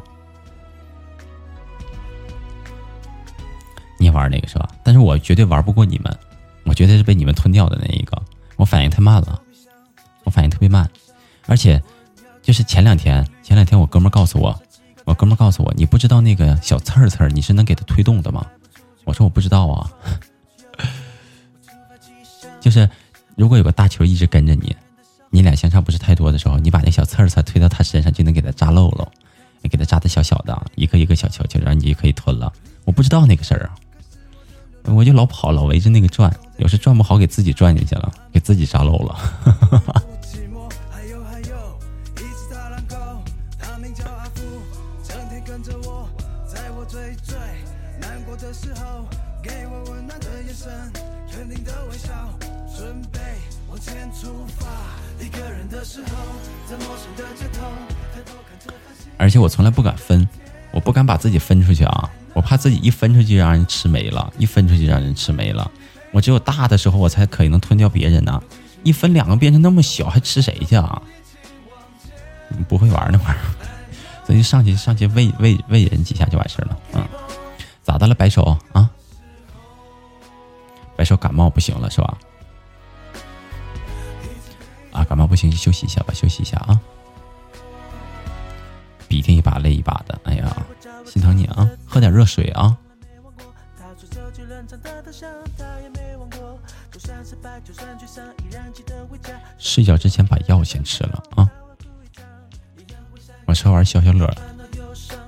你玩那个是吧？但是我绝对玩不过你们，我绝对是被你们吞掉的那一个。我反应太慢了，我反应特别慢，而且就是前两天，前两天我哥们告诉我，我哥们告诉我，你不知道那个小刺儿刺儿你是能给它推动的吗？我说我不知道啊，就是如果有个大球一直跟着你，你俩相差不是太多的时候，你把那小刺儿刺推到他身上，就能给他扎漏了，给它扎的小小的，一个一个小球球，然后你就可以吞了。我不知道那个事儿啊。我就老跑，老围着那个转，有时转不好，给自己转进去了，给自己扎漏了。而且我从来不敢分，我不敢把自己分出去啊。我怕自己一分出去让人吃没了，一分出去让人吃没了。我只有大的时候我才可以能吞掉别人呢。一分两个变成那么小，还吃谁去啊？不会玩那玩意儿，所以就上去上去喂喂喂人几下就完事了。嗯，咋的了，白手啊？白手感冒不行了是吧？啊，感冒不行就休息一下吧，休息一下啊。鼻涕一把泪一把的，哎呀。心疼你啊，喝点热水啊。睡觉之前把药先吃了啊。我说玩消消乐，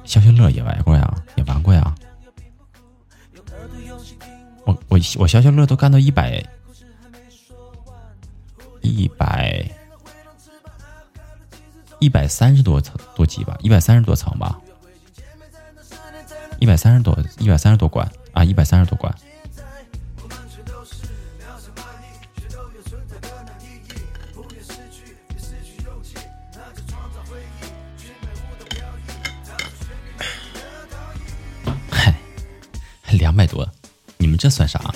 消消乐也玩过呀，也玩过呀。我我我消消乐都干到一百一百一百三十多层多级吧，一百三十多层吧，一百三十多一百三十多关啊，一百三十多关。两百多，你们这算啥？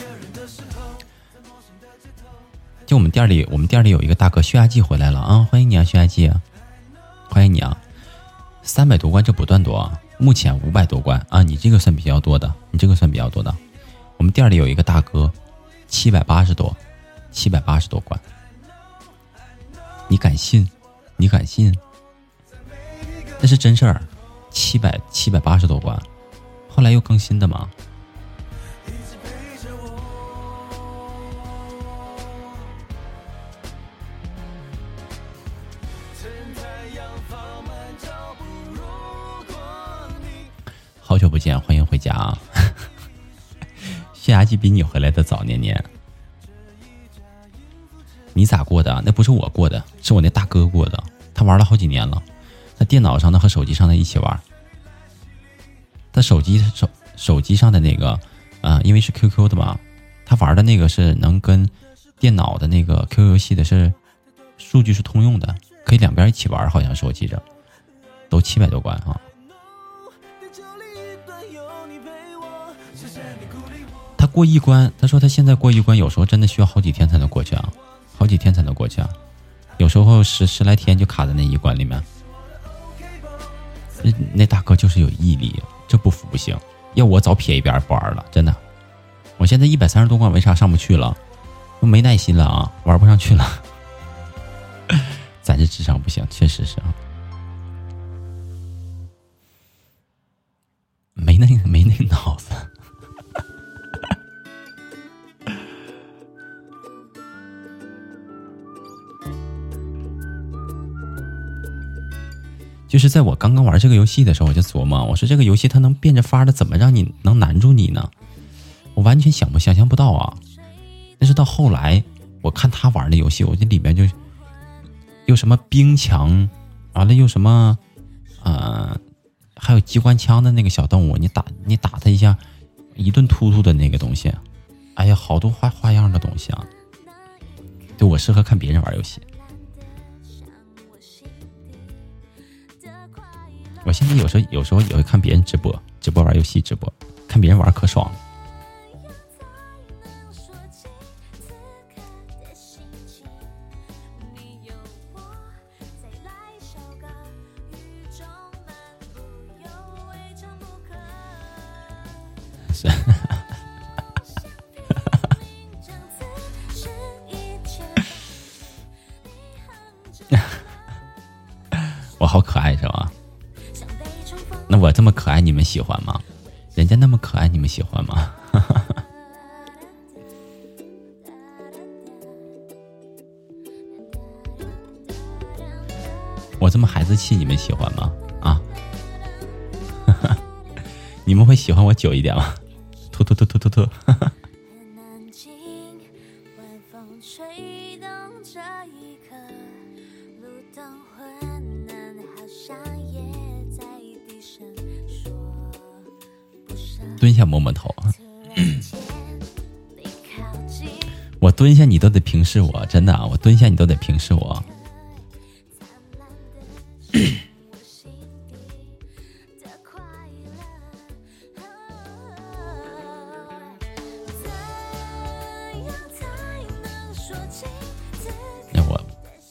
就我们店里，我们店里有一个大哥，血压计回来了啊！欢迎你啊，血压计。欢迎你啊！三百多关这不断多啊，目前五百多关啊，你这个算比较多的，你这个算比较多的。我们店里有一个大哥，七百八十多，七百八十多关，你敢信？你敢信？那是真事儿，七百七百八十多关，后来又更新的吗？见，欢迎回家啊！血压计比你回来的早，年年。你咋过的？那不是我过的，是我那大哥过的。他玩了好几年了，他电脑上的和手机上的一起玩。他手机手手机上的那个，啊，因为是 QQ 的嘛，他玩的那个是能跟电脑的那个 QQ 游戏的是数据是通用的，可以两边一起玩，好像是我记着，都七百多关啊。过一关，他说他现在过一关，有时候真的需要好几天才能过去啊，好几天才能过去啊，有时候十十来天就卡在那一关里面。那那大哥就是有毅力，这不服不行，要我早撇一边不玩了，真的。我现在一百三十多关，为啥上不去了？没耐心了啊，玩不上去了。咱这智商不行，确实是啊，没那没那脑子。就是在我刚刚玩这个游戏的时候，我就琢磨，我说这个游戏它能变着法的怎么让你能难住你呢？我完全想不想象不到啊！但是到后来，我看他玩的游戏，我这里面就又什么冰墙，完了又什么，呃，还有机关枪的那个小动物，你打你打他一下，一顿突突的那个东西，哎呀，好多花花样的东西啊！就我适合看别人玩游戏。我现在有时候有时候也会看别人直播，直播玩游戏直播，看别人玩可爽了。我好可爱是吧？那我这么可爱，你们喜欢吗？人家那么可爱，你们喜欢吗？我这么孩子气，你们喜欢吗？啊？你们会喜欢我久一点吗？突突突突突突！摸摸头，我蹲下你都得平视我，真的，啊我蹲下你都得平视我。那我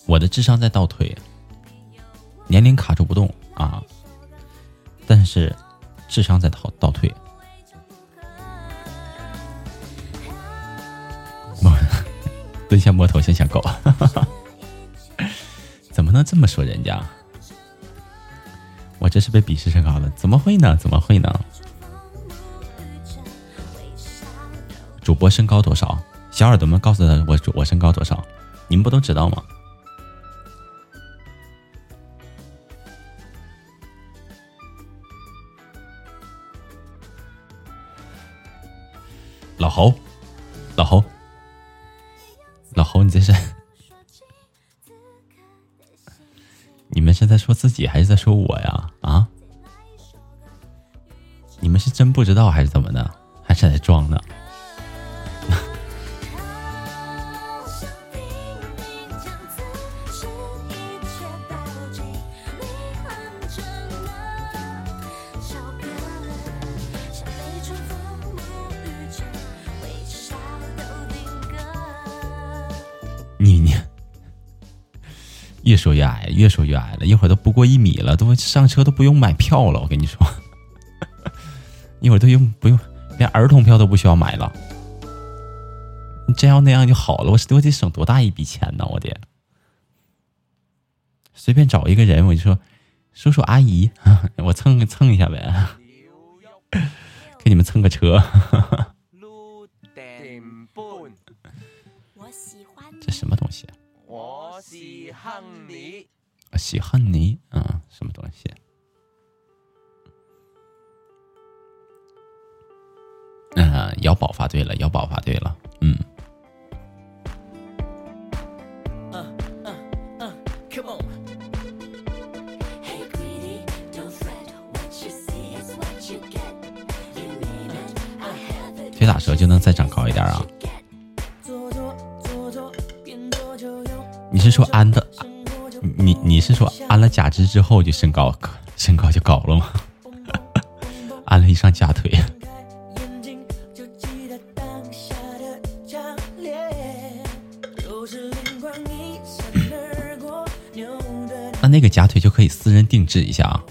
我的智商在倒退，年龄卡住不动啊，但是智商在倒摸头像小狗，怎么能这么说人家？我这是被鄙视身高了？怎么会呢？怎么会呢？主播身高多少？小耳朵们告诉他我我身高多少？你们不都知道吗？道还是怎么的？还是在装呢？你你越说越矮，越说越矮了，一会儿都不过一米了，都上车都不用买票了，我跟你说。一会儿都用不用，连儿童票都不需要买了。你真要那样就好了，我我得省多大一笔钱呢？我得随便找一个人，我就说叔叔阿姨，我蹭蹭一下呗，给你们蹭个车。这什么东西？我喜欢你，喜欢你，瑶宝发对了，瑶宝发对了，嗯。腿打折就能再长高一点啊？你是说安的？你你是说安了假肢之后就身高身高就高了吗？安了一上假腿。那个假腿就可以私人定制一下啊！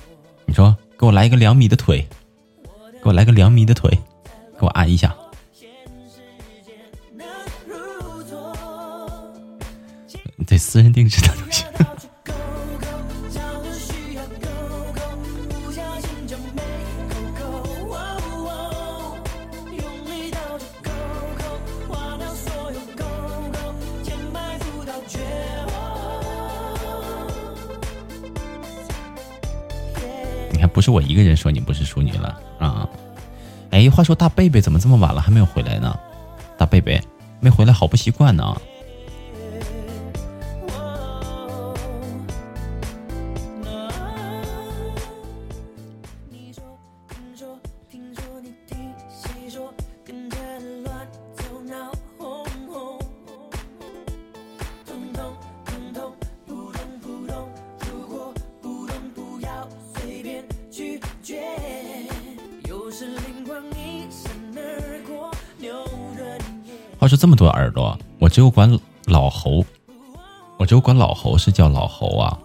你说给我来一个两米的腿，给我来个两米的腿，给我按一下。对，私人定制的话说大贝贝怎么这么晚了还没有回来呢？大贝贝没回来，好不习惯呢。只有管老侯，我只有管老侯是叫老侯啊，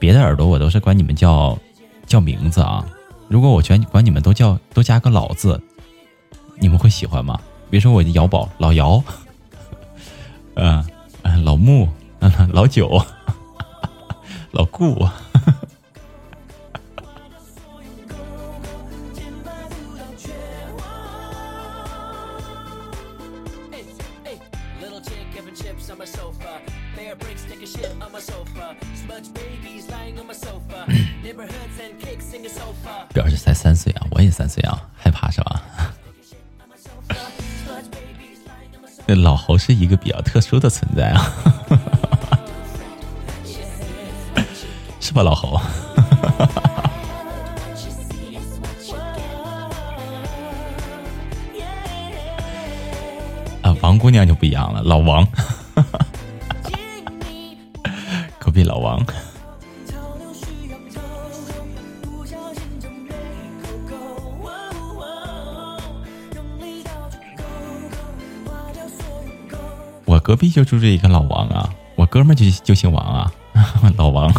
别的耳朵我都是管你们叫叫名字啊。如果我全管你们都叫都加个老字，你们会喜欢吗？比如说我的姚宝、老姚，嗯 嗯，老穆、老九、老顾。在啊，是吧，老侯？啊，王姑娘就不一样了，老王，隔壁老王。我隔壁就住着一个老王啊，我哥们就就姓王啊，老王。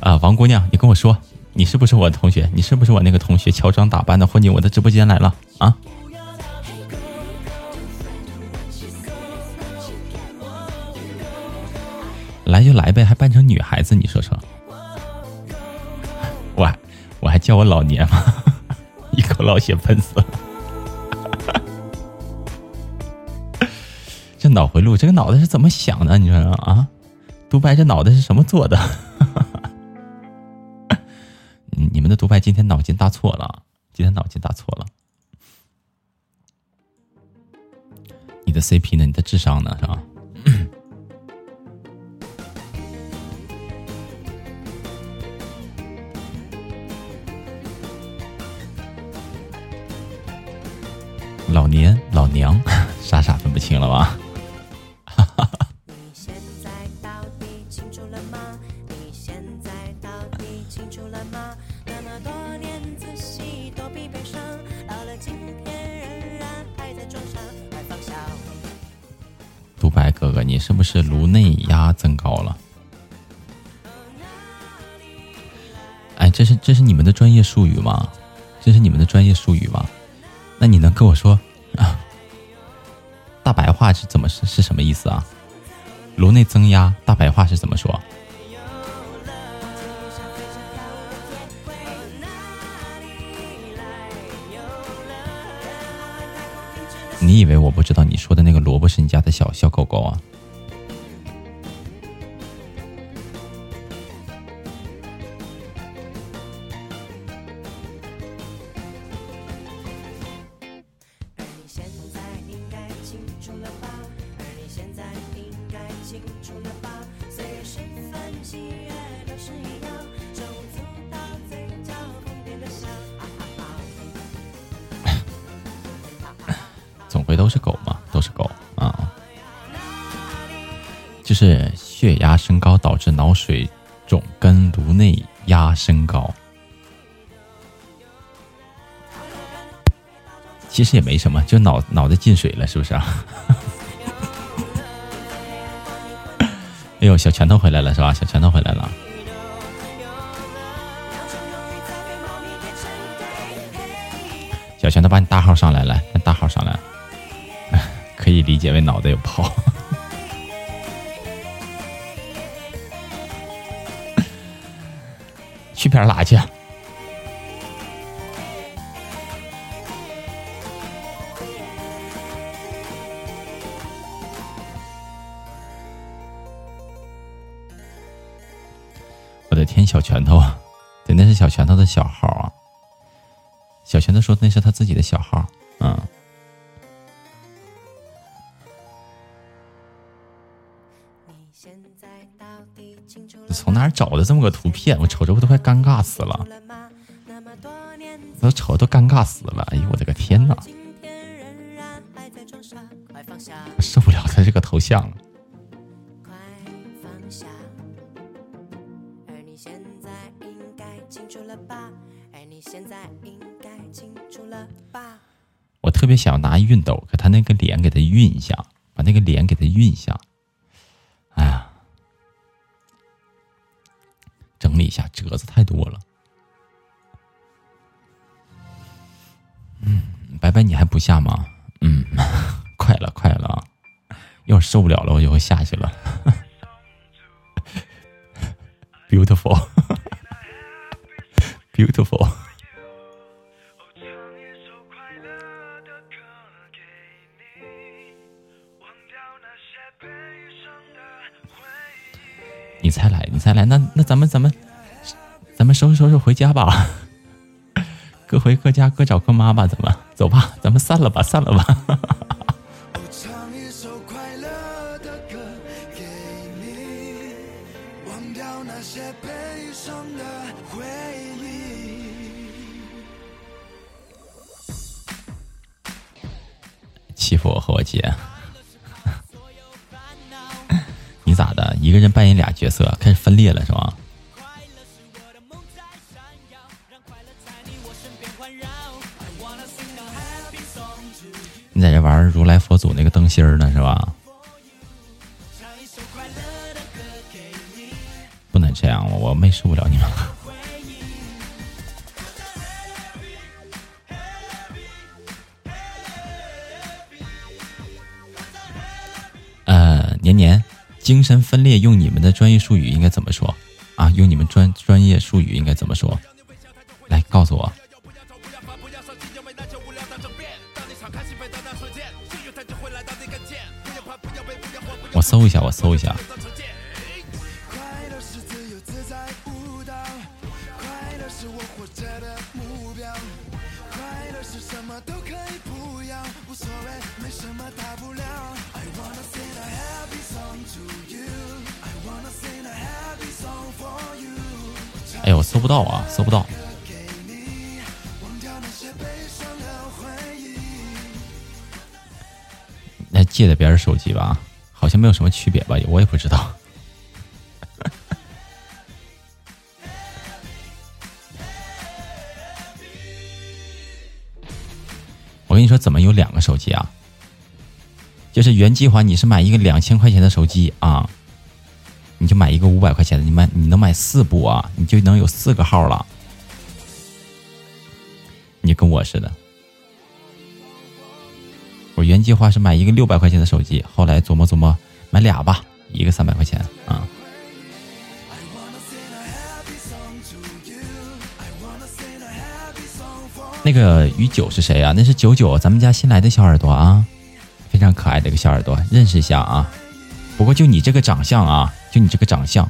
啊，王姑娘，你跟我说，你是不是我的同学？你是不是我那个同学？乔装打扮的混进我的直播间来了啊？来就来呗，还扮成女孩子，你说说？我我还叫我老年吗？一口老血喷死了。脑回路，这个脑袋是怎么想的？你说啊，独白这脑袋是什么做的？你们的独白今天脑筋搭错了，今天脑筋搭错了。你的 CP 呢？你的智商呢？是吧？老年老娘，傻傻分不清了吧？是不是颅内压增高了？哎，这是这是你们的专业术语吗？这是你们的专业术语吗？那你能跟我说啊？大白话是怎么是是什么意思啊？颅内增压，大白话是怎么说？你以为我不知道你说的那个萝卜是你家的小小狗狗啊？实也没什么，就脑脑袋进水了，是不是啊？哎呦，小拳头回来了是吧？小拳头回来了，小拳头把你大号上来，来，大号上来，可以理解为脑袋有泡。去边拉去！小拳头啊！对，那是小拳头的小号啊。小拳头说那是他自己的小号，嗯。从哪找的这么个图片？我瞅着我都快尴尬死了，我瞅都尴尬死了！哎呦，我的个天哪！受不了他这个头像了。别想拿熨斗给他那个脸给他熨一下，把那个脸给他熨一下。哎呀！整理一下，褶子太多了。嗯，白白你还不下吗？嗯，快了，快了啊！一会儿受不了了，我就会下去了。Beautiful，beautiful。你才来，你才来，那那咱们咱们咱们收拾收拾回家吧，各回各家，各找各妈吧，咱们走吧，咱们散了吧，散了吧。欺负我和我姐。你咋的？一个人扮演俩角色，开始分裂了是吧？你在这玩如来佛祖那个灯芯儿呢是吧？不能这样，我没受不了你们。呃，年年。精神分裂用你们的专业术语应该怎么说啊？用你们专专业术语应该怎么说？来告诉我。我搜一下，我搜一下。我搜不到啊，搜不到。那借的别人手机吧，好像没有什么区别吧？我也不知道。我跟你说，怎么有两个手机啊？就是原计划你是买一个两千块钱的手机啊，你就买一个五百块钱的，你买你能买四部啊，你就能有四个号了。你跟我似的，我原计划是买一个六百块钱的手机，后来琢磨琢磨，买俩吧，一个三百块钱啊。那个于九是谁啊？那是九九，咱们家新来的小耳朵啊，非常可爱的一个小耳朵，认识一下啊。不过就你这个长相啊，就你这个长相，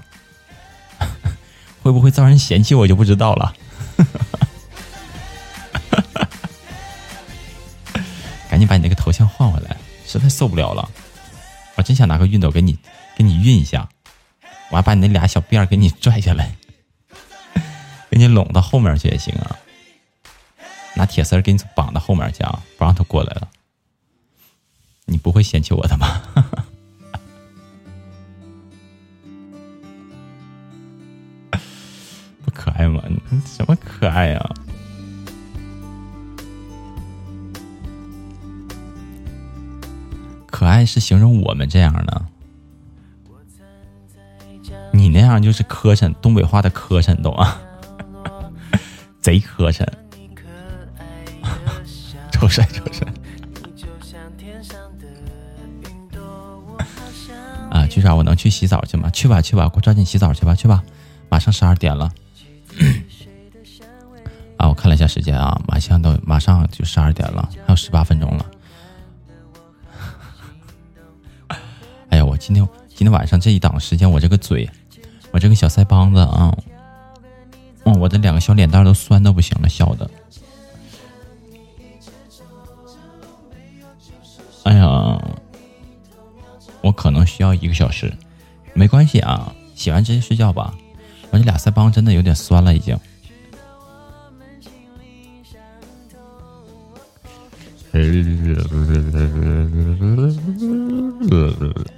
会不会遭人嫌弃我就不知道了。赶紧把你那个头像换回来，实在受不了了。我真想拿个熨斗给你给你熨一下，我还把你那俩小辫儿给你拽下来，给你拢到后面去也行啊。拿铁丝给你绑到后面去啊，不让他过来了。你不会嫌弃我的吗？爱吗？你什么可爱呀？可爱是形容我们这样的，你那样就是磕碜，东北话的磕碜，懂吗？贼磕碜。抽身，抽身。啊，局长，我能去洗澡去吗？去吧，去吧，快抓紧洗澡去吧，去吧，马上十二点了。啊，我看了一下时间啊，马上都马上就十二点了，还有十八分钟了。哎呀，我今天今天晚上这一档时间，我这个嘴，我这个小腮帮子啊，嗯，我这两个小脸蛋都酸的不行了，笑的。哎呀，我可能需要一个小时，没关系啊，洗完直接睡觉吧。我这俩腮帮真的有点酸了，已经。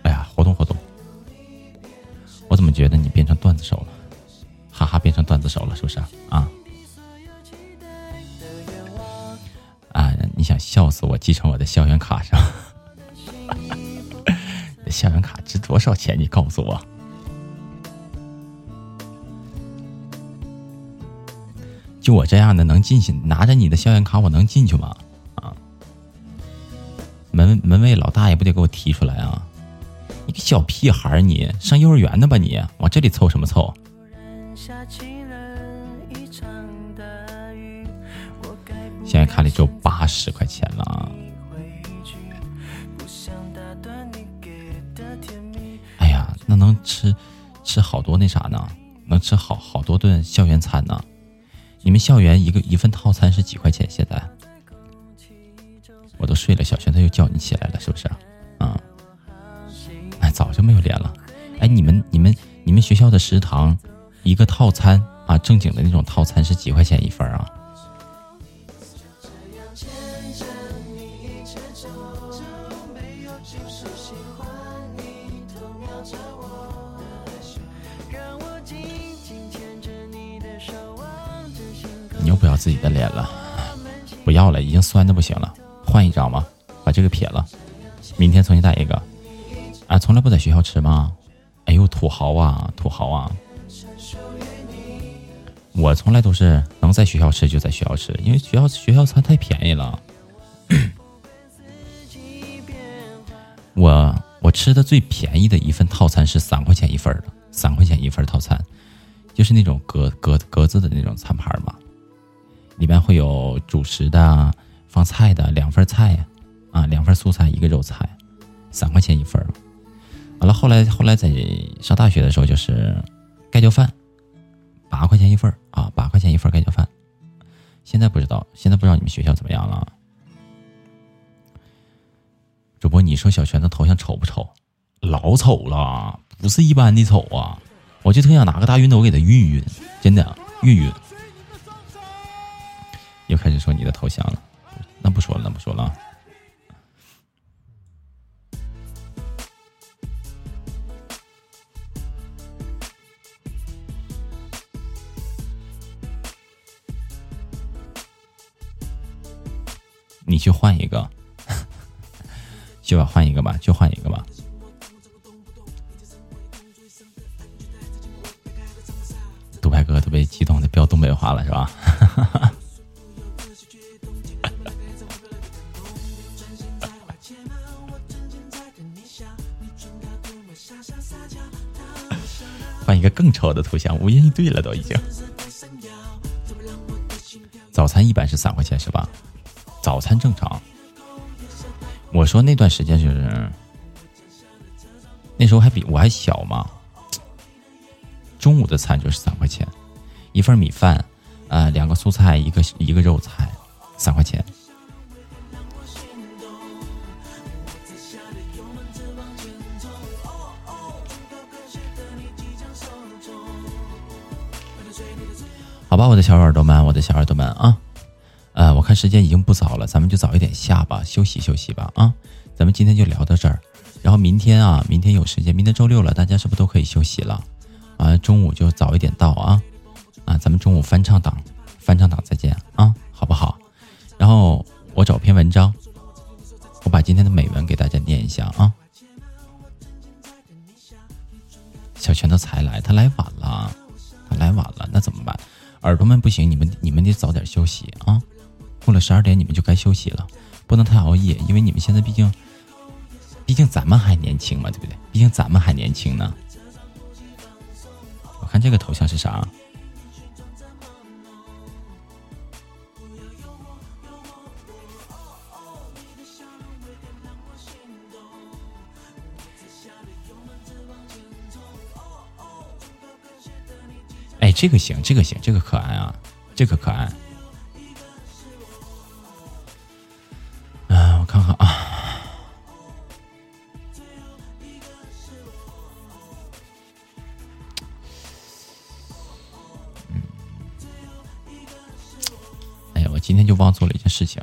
哎呀，活动活动！我怎么觉得你变成段子手了？哈哈，变成段子手了，是不是啊？啊！你想笑死我？继承我的校园卡上，校园卡值多少钱？你告诉我。我这样的能进去？拿着你的校园卡，我能进去吗？啊！门门卫老大爷不得给我提出来啊！你个小屁孩你上幼儿园呢吧你？往这里凑什么凑？现在卡里只有八十块钱了。哎呀，那能吃吃好多那啥呢？能吃好好多顿校园餐呢。你们校园一个一份套餐是几块钱？现在我都睡了，小轩他又叫你起来了，是不是？啊？哎，早就没有连了。哎，你们你们你们学校的食堂一个套餐啊，正经的那种套餐是几块钱一份啊？自己的脸了，不要了，已经酸的不行了，换一张吧，把这个撇了，明天重新带一个。啊，从来不在学校吃吗？哎呦，土豪啊，土豪啊！我从来都是能在学校吃就在学校吃，因为学校学校餐太便宜了。我我吃的最便宜的一份套餐是三块钱一份的，三块钱一份套餐，就是那种格格格子的那种餐盘嘛。里面会有主食的、放菜的，两份菜，啊，两份素菜，一个肉菜，三块钱一份完了，后来后来在上大学的时候就是盖浇饭，八块钱一份啊，八块钱一份盖浇饭。现在不知道，现在不知道你们学校怎么样了。主播，你说小泉的头像丑不丑？老丑了，不是一般的丑啊！我就特想拿个大熨斗给他熨一熨，真的熨熨。又开始说你的头像了，那不说了，那不说了。你去换一个，去吧换一个吧，去换一个吧。独白哥特别激动的飙东北话了，是吧？换一个更丑的头像，无言以对了，都已经。早餐一般是三块钱是吧？早餐正常。我说那段时间就是，那时候还比我还小嘛。中午的餐就是三块钱，一份米饭，呃，两个蔬菜，一个一个肉菜，三块钱。好吧，我的小耳朵们，我的小耳朵们啊，呃，我看时间已经不早了，咱们就早一点下吧，休息休息吧啊，咱们今天就聊到这儿，然后明天啊，明天有时间，明天周六了，大家是不是都可以休息了？啊，中午就早一点到啊，啊，咱们中午翻唱党，翻唱党再见啊，好不好？然后我找篇文章，我把今天的美文给大家念一下啊。小拳头才来，他来晚了，他来晚了，那怎么办？耳朵们不行，你们你们得早点休息啊！过了十二点你们就该休息了，不能太熬夜，因为你们现在毕竟，毕竟咱们还年轻嘛，对不对？毕竟咱们还年轻呢。我看这个头像是啥？哎，这个行，这个行，这个可爱啊，这个可爱。嗯，我看看啊。哎呀，我今天就忘做了一件事情，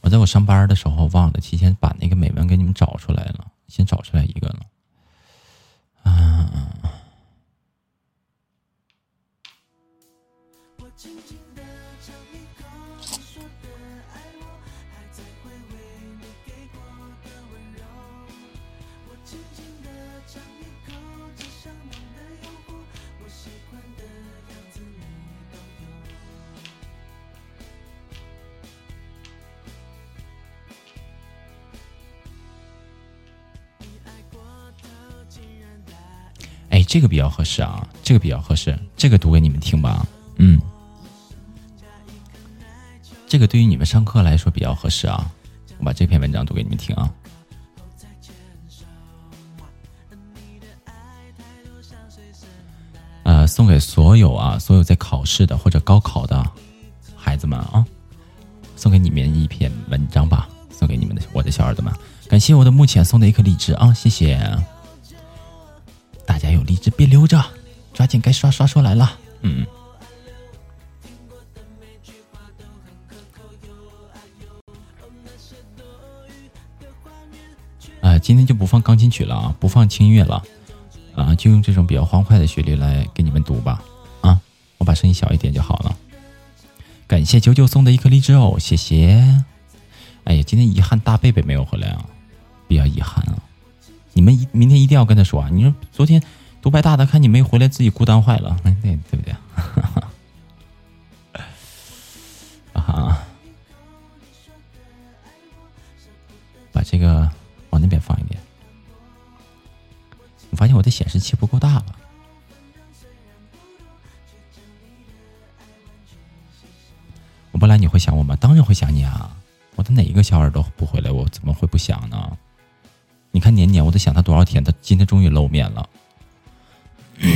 我在我上班的时候忘了提前把那个美文给你们找出来了，先找出来一个了。啊。这个比较合适啊，这个比较合适，这个读给你们听吧。嗯，这个对于你们上课来说比较合适啊。我把这篇文章读给你们听啊。呃，送给所有啊，所有在考试的或者高考的孩子们啊，送给你们一篇文章吧，送给你们的我的小耳朵们。感谢我的目前送的一颗荔枝啊，谢谢。大家有荔枝别留着，抓紧该刷刷出来了。嗯。啊，今天就不放钢琴曲了啊，不放轻音乐了，啊，就用这种比较欢快的旋律来给你们读吧。啊，我把声音小一点就好了。感谢九九送的一颗荔枝哦，谢谢。哎呀，今天遗憾大贝贝没有回来啊，比较遗憾啊。你们一明天一定要跟他说啊！你说昨天独白大的看你没回来，自己孤单坏了，对对不对？啊！把这个往那边放一点。我发现我的显示器不够大了。我不来你会想我吗？当然会想你啊！我的哪一个小耳朵不回来，我怎么会不想呢？你看年年，我在想他多少天，他今天终于露面了。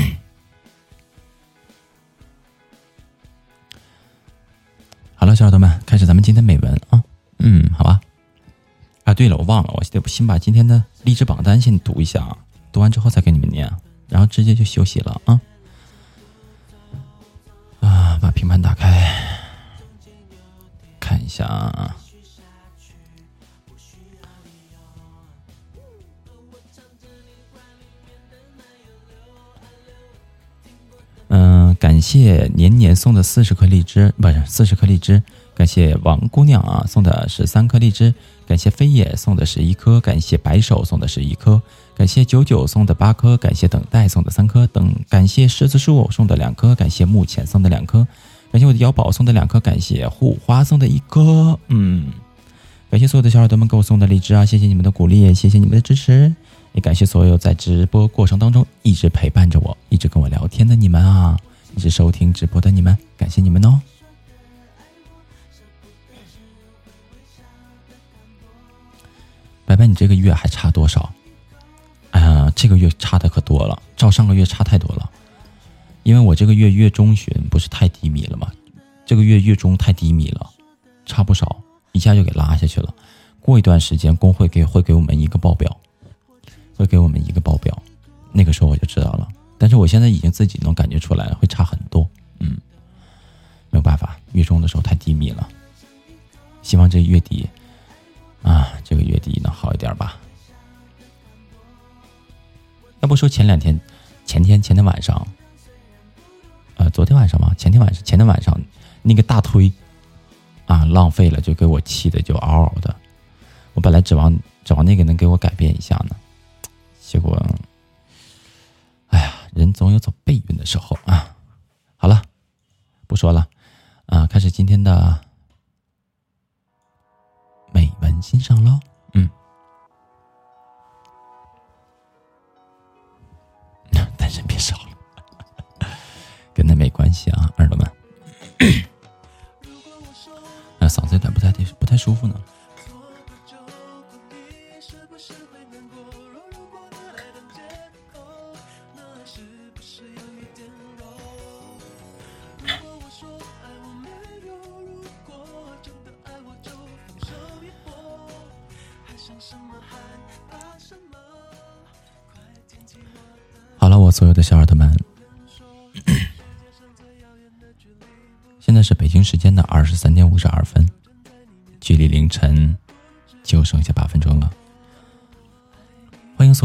好了，小耳朵们，开始咱们今天美文啊。嗯，好吧。啊，对了，我忘了，我得先把今天的励志榜单先读一下啊。读完之后再给你们念，然后直接就休息了啊。啊，把平板打开，看一下啊。嗯，感谢年年送的四十颗荔枝，不是四十颗荔枝。感谢王姑娘啊送的十三颗荔枝，感谢飞叶送的十一颗，感谢白手送的十一颗，感谢九九送的八颗，感谢等待送的三颗，等感谢十字树送的两颗，感谢目前送的两颗，感谢我的瑶宝送的两颗，感谢护花送的一颗，嗯，感谢所有的小耳朵们给我送的荔枝啊，谢谢你们的鼓励，谢谢你们的支持。也感谢所有在直播过程当中一直陪伴着我、一直跟我聊天的你们啊，一直收听直播的你们，感谢你们哦！白白，你这个月还差多少？哎呀，这个月差的可多了，照上个月差太多了。因为我这个月月中旬不是太低迷了吗？这个月月中太低迷了，差不少，一下就给拉下去了。过一段时间，工会给会给我们一个报表。会给我们一个报表，那个时候我就知道了。但是我现在已经自己能感觉出来了，会差很多。嗯，没有办法，月中的时候太低迷了。希望这月底啊，这个月底能好一点吧。要不说前两天、前天、前天晚上，呃，昨天晚上吧？前天晚上、前天晚上那个大推啊，浪费了，就给我气的就嗷嗷的。我本来指望指望那个能给我改变一下呢。总有走背运的时候啊！好了，不说了，啊，开始今天的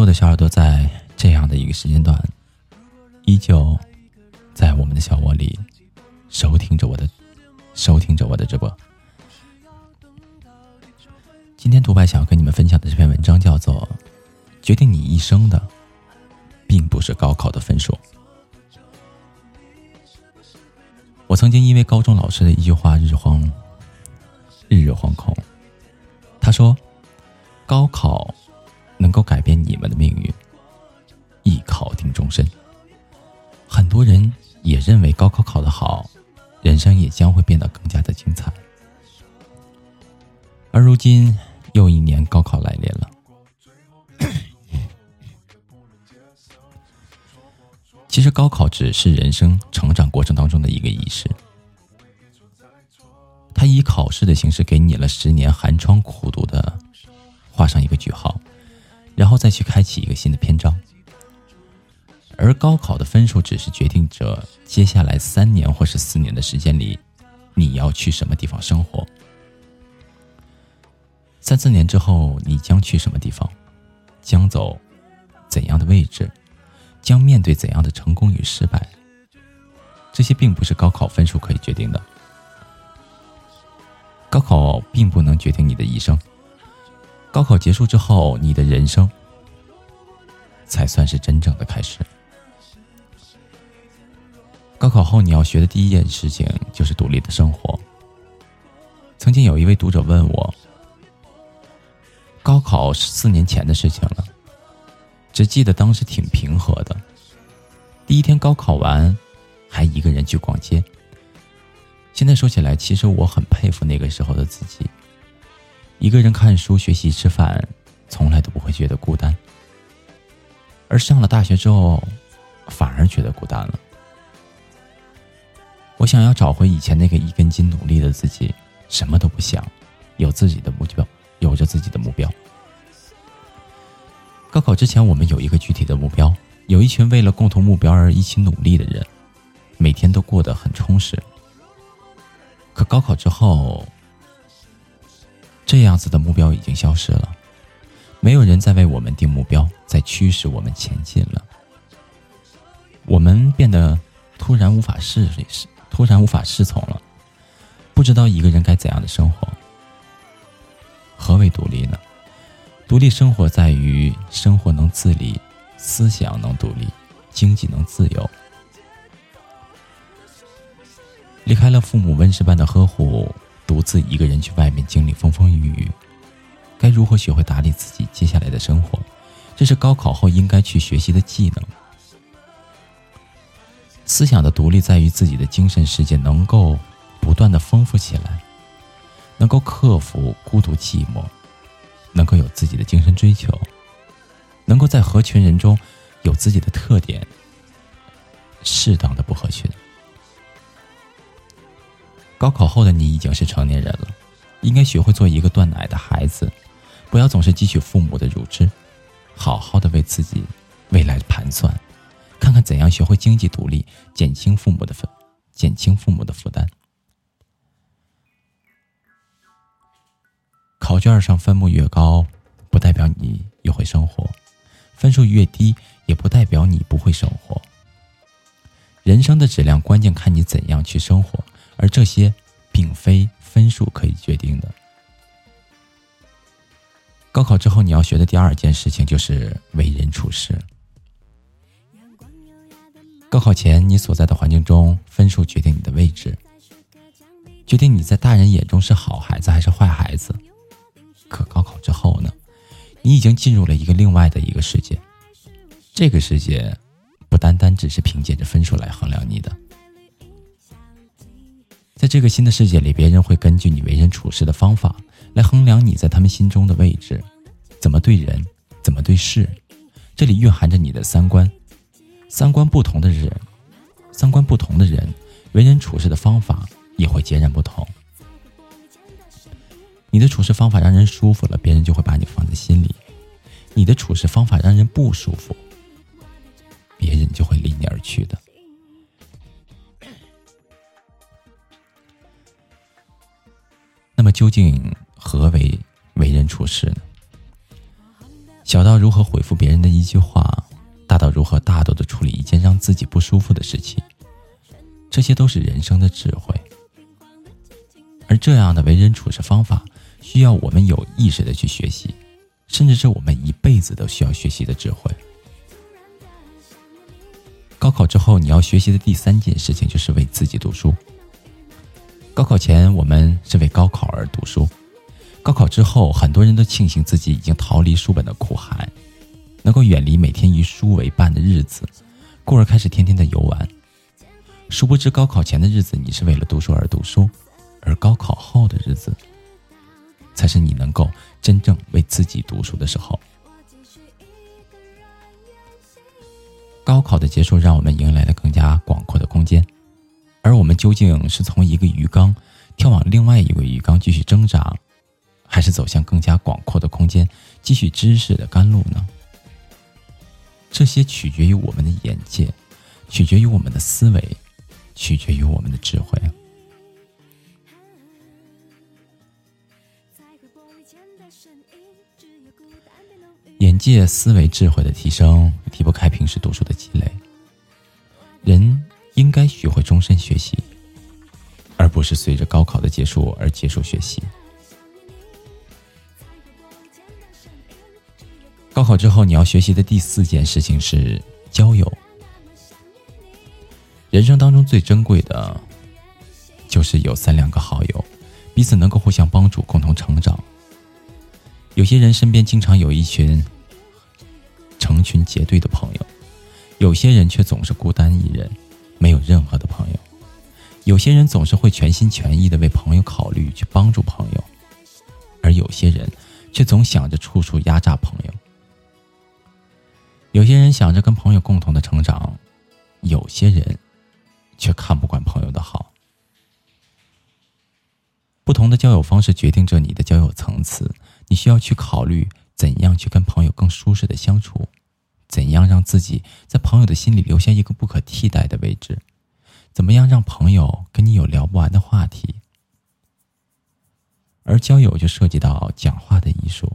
我的小耳朵在这样的一个时间段，依旧在我们的小窝里收听着我的收听着我的直播。今天独白想要跟你们分享的这篇文章叫做《决定你一生的》。并不是高考的分数。我曾经因为高中老师的一句话日惶，日日惶恐。他说：“高考能够改变你们的命运，一考定终身。”很多人也认为高考考得好，人生也将会变得更加的精彩。而如今，又一年高考来临了。其实高考只是人生成长过程当中的一个仪式，它以考试的形式给你了十年寒窗苦读的画上一个句号，然后再去开启一个新的篇章。而高考的分数只是决定着接下来三年或是四年的时间里，你要去什么地方生活。三四年之后，你将去什么地方，将走怎样的位置？将面对怎样的成功与失败？这些并不是高考分数可以决定的。高考并不能决定你的一生。高考结束之后，你的人生才算是真正的开始。高考后，你要学的第一件事情就是独立的生活。曾经有一位读者问我：“高考是四年前的事情了。”只记得当时挺平和的，第一天高考完，还一个人去逛街。现在说起来，其实我很佩服那个时候的自己，一个人看书、学习、吃饭，从来都不会觉得孤单。而上了大学之后，反而觉得孤单了。我想要找回以前那个一根筋、努力的自己，什么都不想，有自己的目标，有着自己的目标。高考之前，我们有一个具体的目标，有一群为了共同目标而一起努力的人，每天都过得很充实。可高考之后，这样子的目标已经消失了，没有人再为我们定目标，在驱使我们前进了。我们变得突然无法适，突然无法适从了，不知道一个人该怎样的生活。何为独立呢？独立生活在于生活能自理，思想能独立，经济能自由。离开了父母温室般的呵护，独自一个人去外面经历风风雨雨，该如何学会打理自己接下来的生活？这是高考后应该去学习的技能。思想的独立在于自己的精神世界能够不断的丰富起来，能够克服孤独寂寞，能够有自己的精神追求，能够在合群人中有自己的特点，适当的不合群。高考后的你已经是成年人了，应该学会做一个断奶的孩子，不要总是汲取父母的乳汁，好好的为自己未来盘算。看看怎样学会经济独立，减轻父母的负，减轻父母的负担。考卷上分目越高，不代表你越会生活；分数越低，也不代表你不会生活。人生的质量，关键看你怎样去生活，而这些并非分数可以决定的。高考之后，你要学的第二件事情就是为人处事。高考前，你所在的环境中，分数决定你的位置，决定你在大人眼中是好孩子还是坏孩子。可高考之后呢？你已经进入了一个另外的一个世界，这个世界不单单只是凭借着分数来衡量你的。在这个新的世界里，别人会根据你为人处事的方法来衡量你在他们心中的位置，怎么对人，怎么对事，这里蕴含着你的三观。三观不同的人，三观不同的人，为人处事的方法也会截然不同。你的处事方法让人舒服了，别人就会把你放在心里；你的处事方法让人不舒服，别人就会离你而去的。究竟何为为人处事呢？小到如何回复别人的一句话。大到如何大度的处理一件让自己不舒服的事情，这些都是人生的智慧。而这样的为人处事方法，需要我们有意识的去学习，甚至是我们一辈子都需要学习的智慧。高考之后，你要学习的第三件事情就是为自己读书。高考前，我们是为高考而读书；高考之后，很多人都庆幸自己已经逃离书本的苦寒。能够远离每天与书为伴的日子，故而开始天天的游玩。殊不知，高考前的日子你是为了读书而读书，而高考后的日子，才是你能够真正为自己读书的时候。高考的结束，让我们迎来了更加广阔的空间，而我们究竟是从一个鱼缸跳往另外一个鱼缸继续挣扎，还是走向更加广阔的空间继续知识的甘露呢？这些取决于我们的眼界，取决于我们的思维，取决于我们的智慧。眼界、思维、智慧的提升，离不开平时读书的积累。人应该学会终身学习，而不是随着高考的结束而结束学习。高考之后，你要学习的第四件事情是交友。人生当中最珍贵的，就是有三两个好友，彼此能够互相帮助，共同成长。有些人身边经常有一群成群结队的朋友，有些人却总是孤单一人，没有任何的朋友。有些人总是会全心全意的为朋友考虑，去帮助朋友，而有些人却总想着处处压榨朋友。有些人想着跟朋友共同的成长，有些人却看不惯朋友的好。不同的交友方式决定着你的交友层次，你需要去考虑怎样去跟朋友更舒适的相处，怎样让自己在朋友的心里留下一个不可替代的位置？怎么样让朋友跟你有聊不完的话题？而交友就涉及到讲话的艺术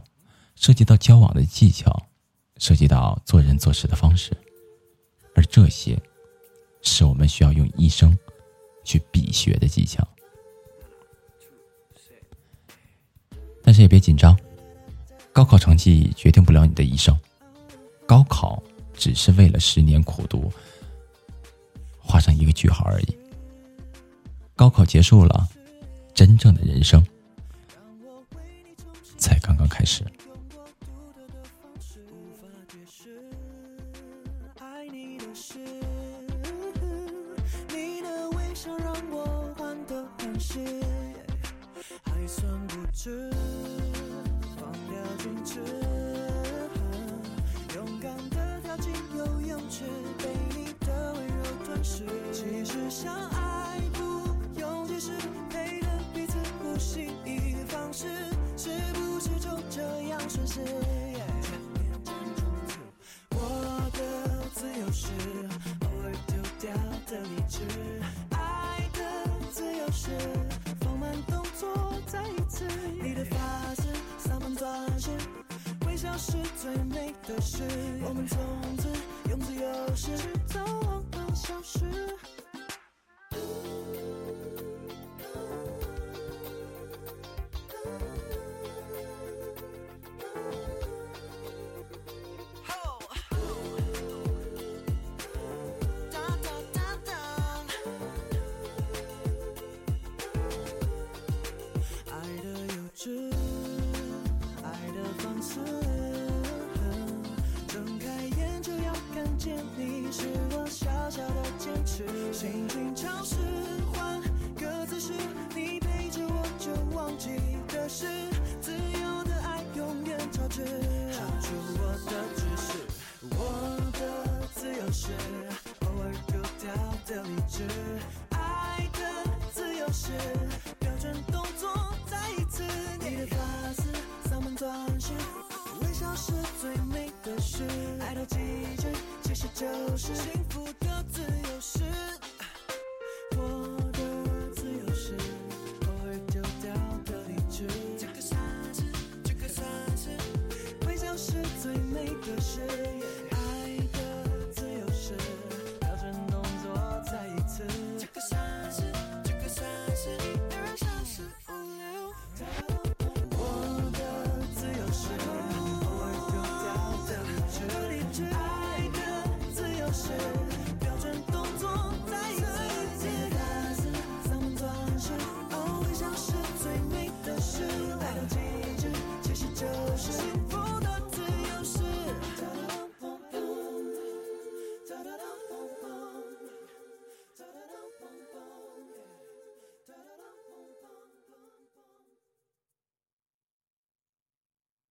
涉及到交往的技巧涉及到做人做事的方式。而这些是我们需要用一生去比学的技巧。但是也别紧张高考成绩决定不了你的一生。高考只是为了十年苦读画上一个句号而已。高考结束了，真正的人生才刚刚开始。想让我患得患失，还算不。是，其实相爱不用解释，配合彼此不随方式，是不是就这样顺势？我的自由是偶尔丢掉的理智，爱的自由是放慢动作再一次。你的发丝，撒满钻石，微笑是最美的诗。我们从此用自由诗。消失。